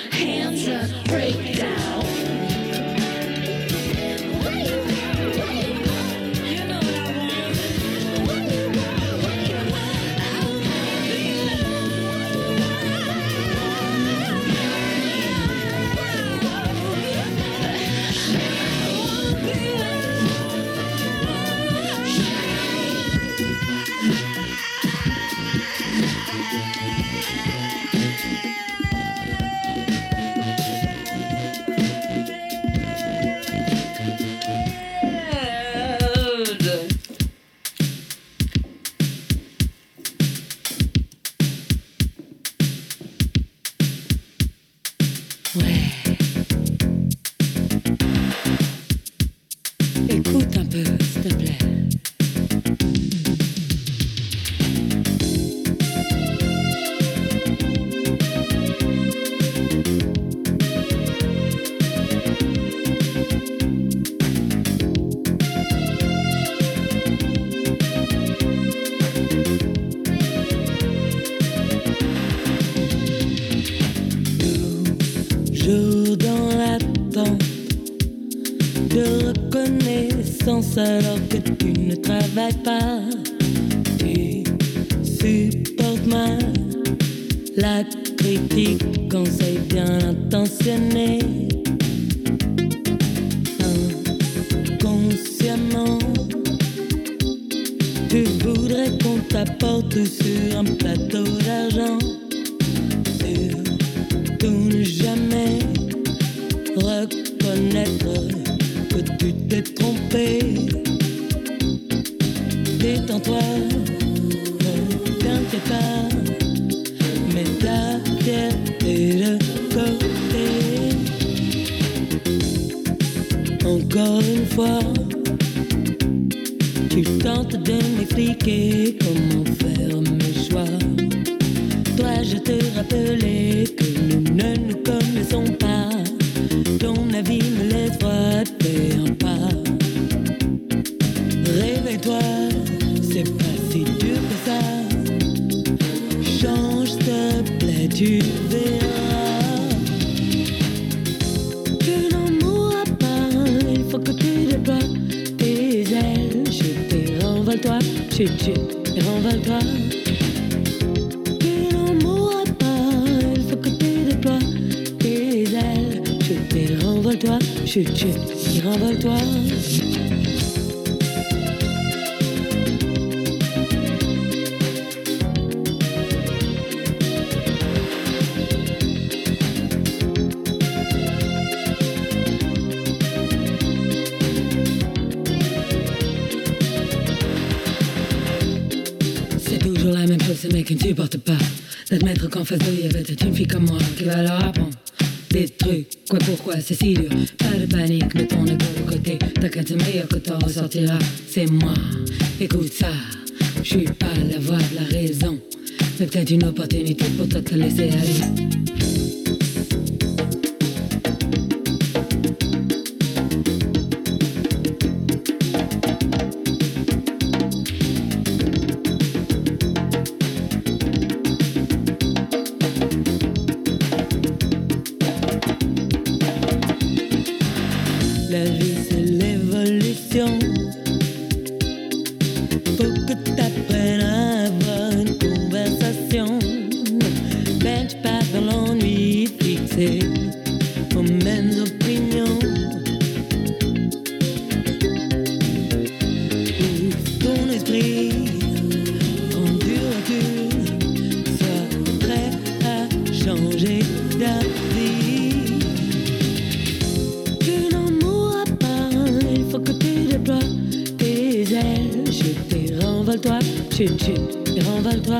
chut chut. Et renvole-toi.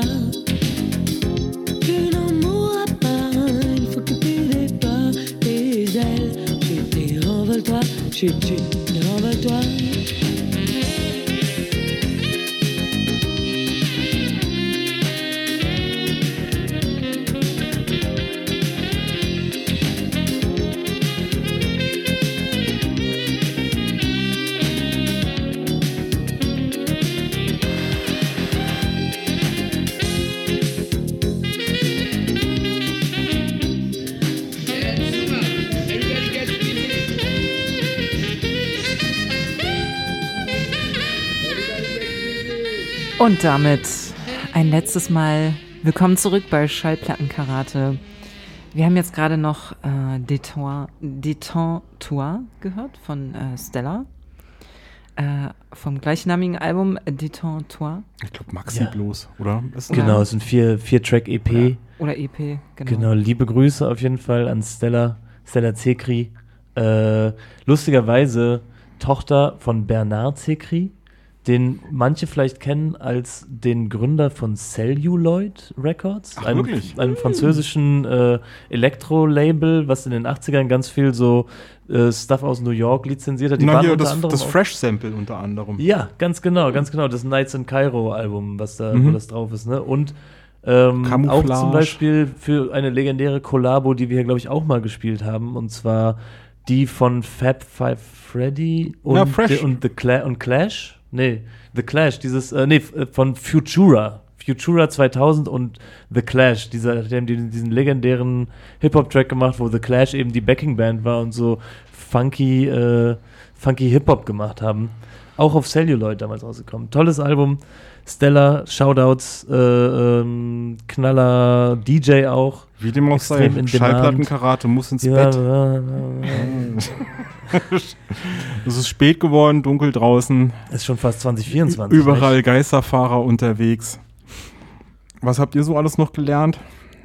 Tu n'en mourras pas, il faut que tu renvole-toi, chut chut Und damit ein letztes Mal willkommen zurück bei Schallplattenkarate. Wir haben jetzt gerade noch äh, Détour, Détentour gehört von äh, Stella. Äh, vom gleichnamigen Album Détentour Ich glaube Maxi Ja. bloß, oder? Ist Genau, es sind vier, vier Track EP. oder EP, genau. Genau, liebe Grüße auf jeden Fall an Stella, Stella Zekri. Äh, lustigerweise Tochter von Bernard Zekri, den manche vielleicht kennen als den Gründer von Celluloid Records, Ach, einem, einem französischen äh, Elektro-Label, was in den 80ern ganz viel so äh, Stuff aus New York lizenziert hat. Die Na, hier das, das Fresh-Sample unter anderem. ja, ganz genau, ganz genau. Das Nights in Cairo Album, was da, wo Mhm. das drauf ist, ne? Und ähm, auch zum Beispiel für eine legendäre Kollabo, die wir hier, glaube ich, auch mal gespielt haben, und zwar die von Fab Five Freddy und, Ja. The, und, The Cla und Clash. Nee, The Clash, dieses, äh, nee, äh, von Futura. Futura 2000 und The Clash, dieser, die haben die- diesen legendären Hip-Hop-Track gemacht, wo The Clash eben die Backing-Band war und so funky, äh, funky Hip-Hop gemacht haben. Auch auf Celluloid damals rausgekommen. Tolles Album. Stella, Shoutouts, äh, ähm, Knaller, DJ auch. Wie dem auch sei. Schallplattenkarate muss ins Ja, Bett. ja, ja. Es ist spät geworden, dunkel draußen. Ist schon fast 2024. Überall nicht? Geisterfahrer unterwegs. Was habt ihr so alles noch gelernt?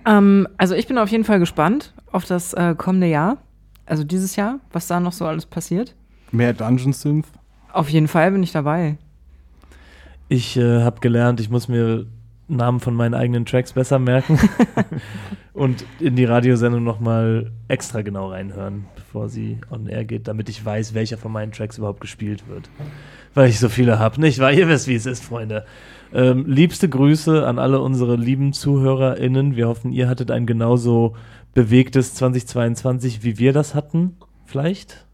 Ähm, also ich bin auf jeden Fall gespannt auf das äh, kommende Jahr? Also dieses Jahr, was da noch so alles passiert? Mehr Dungeon Synth. Auf jeden Fall bin ich dabei. Ich äh, habe gelernt, ich muss mir Namen von meinen eigenen Tracks besser merken und in die Radiosendung nochmal extra genau reinhören, bevor sie on air geht, damit ich weiß, welcher von meinen Tracks überhaupt gespielt wird. Weil ich so viele habe, nicht? Weil ihr wisst, wie es ist, Freunde. Ähm, liebste Grüße an alle unsere lieben ZuhörerInnen. Wir hoffen, ihr hattet ein genauso bewegtes 2022, wie wir das hatten. Vielleicht?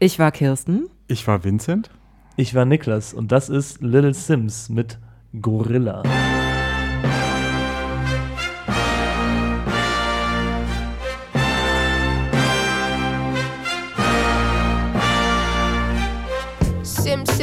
Ich war Kirsten. Ich war Vincent. Ich war Niklas und das ist Little Sims mit Gorilla. him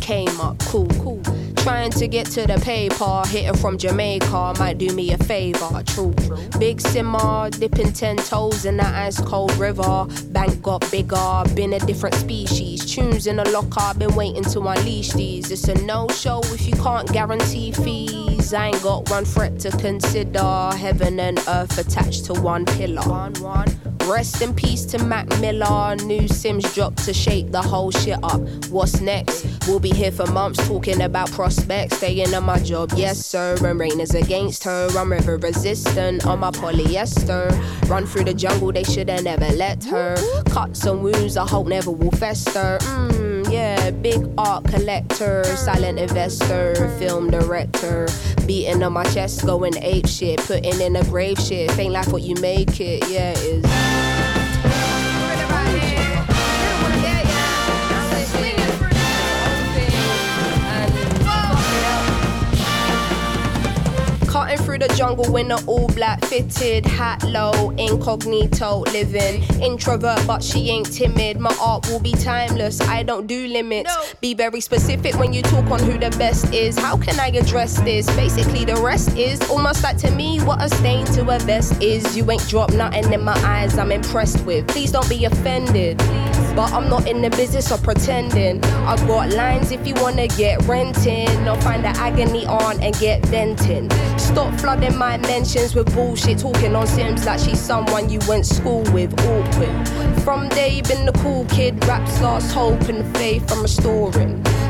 came up. Cool, cool. Trying to get to the paper, hitting from Jamaica might do me a favor. True, big simmer, dipping ten toes in that ice cold river. Bank got bigger, been a different species. Tunes in the locker, been waiting to unleash these. It's a no show if you can't guarantee fees. I ain't got one threat to consider. Heaven and earth attached to one pillar. One, one. Rest in peace to Mac Miller. New Sims dropped to shake the whole shit up. What's next? We'll be here for months talking about prospects. Staying on my job, yes sir. And rain is against her. I'm river resistant on my polyester. Run through the jungle, they shoulda never let her. Cuts and wounds, I hope never will fester. Mmm, yeah, big art collector, silent investor, film director. Beating on my chest, going ape shit, putting in a grave shit. Ain't like what you make it, yeah, it is. Through the jungle in an all black fitted hat low, incognito living. Introvert, but she ain't timid. My art will be timeless. I don't do limits. Be very specific when you talk on who the best is. How can I address this? Basically, the rest is almost like to me what a stain to a vest is. You ain't dropped nothing in my eyes. I'm impressed with. Please don't be offended. But I'm not in the business of pretending. I got lines if you wanna get renting. Or find the agony on and get venting. Stop flooding my mentions with bullshit. Talking on Sims like she's someone you went school with. Awkward. From day been the cool kid. Raps lost hope and faith I'm restoring.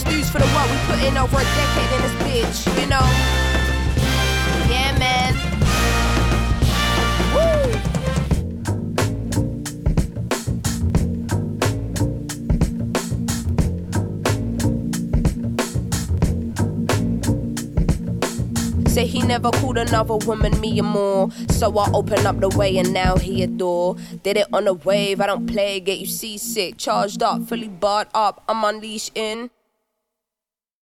Dues for the work we put in over a decade in this bitch, you know? Yeah, man. Woo! Say he never called another woman me or more. So I open up the way and now he adore. Did it on a wave, I don't play, get you seasick. Charged up, fully barred up, I'm unleashed in.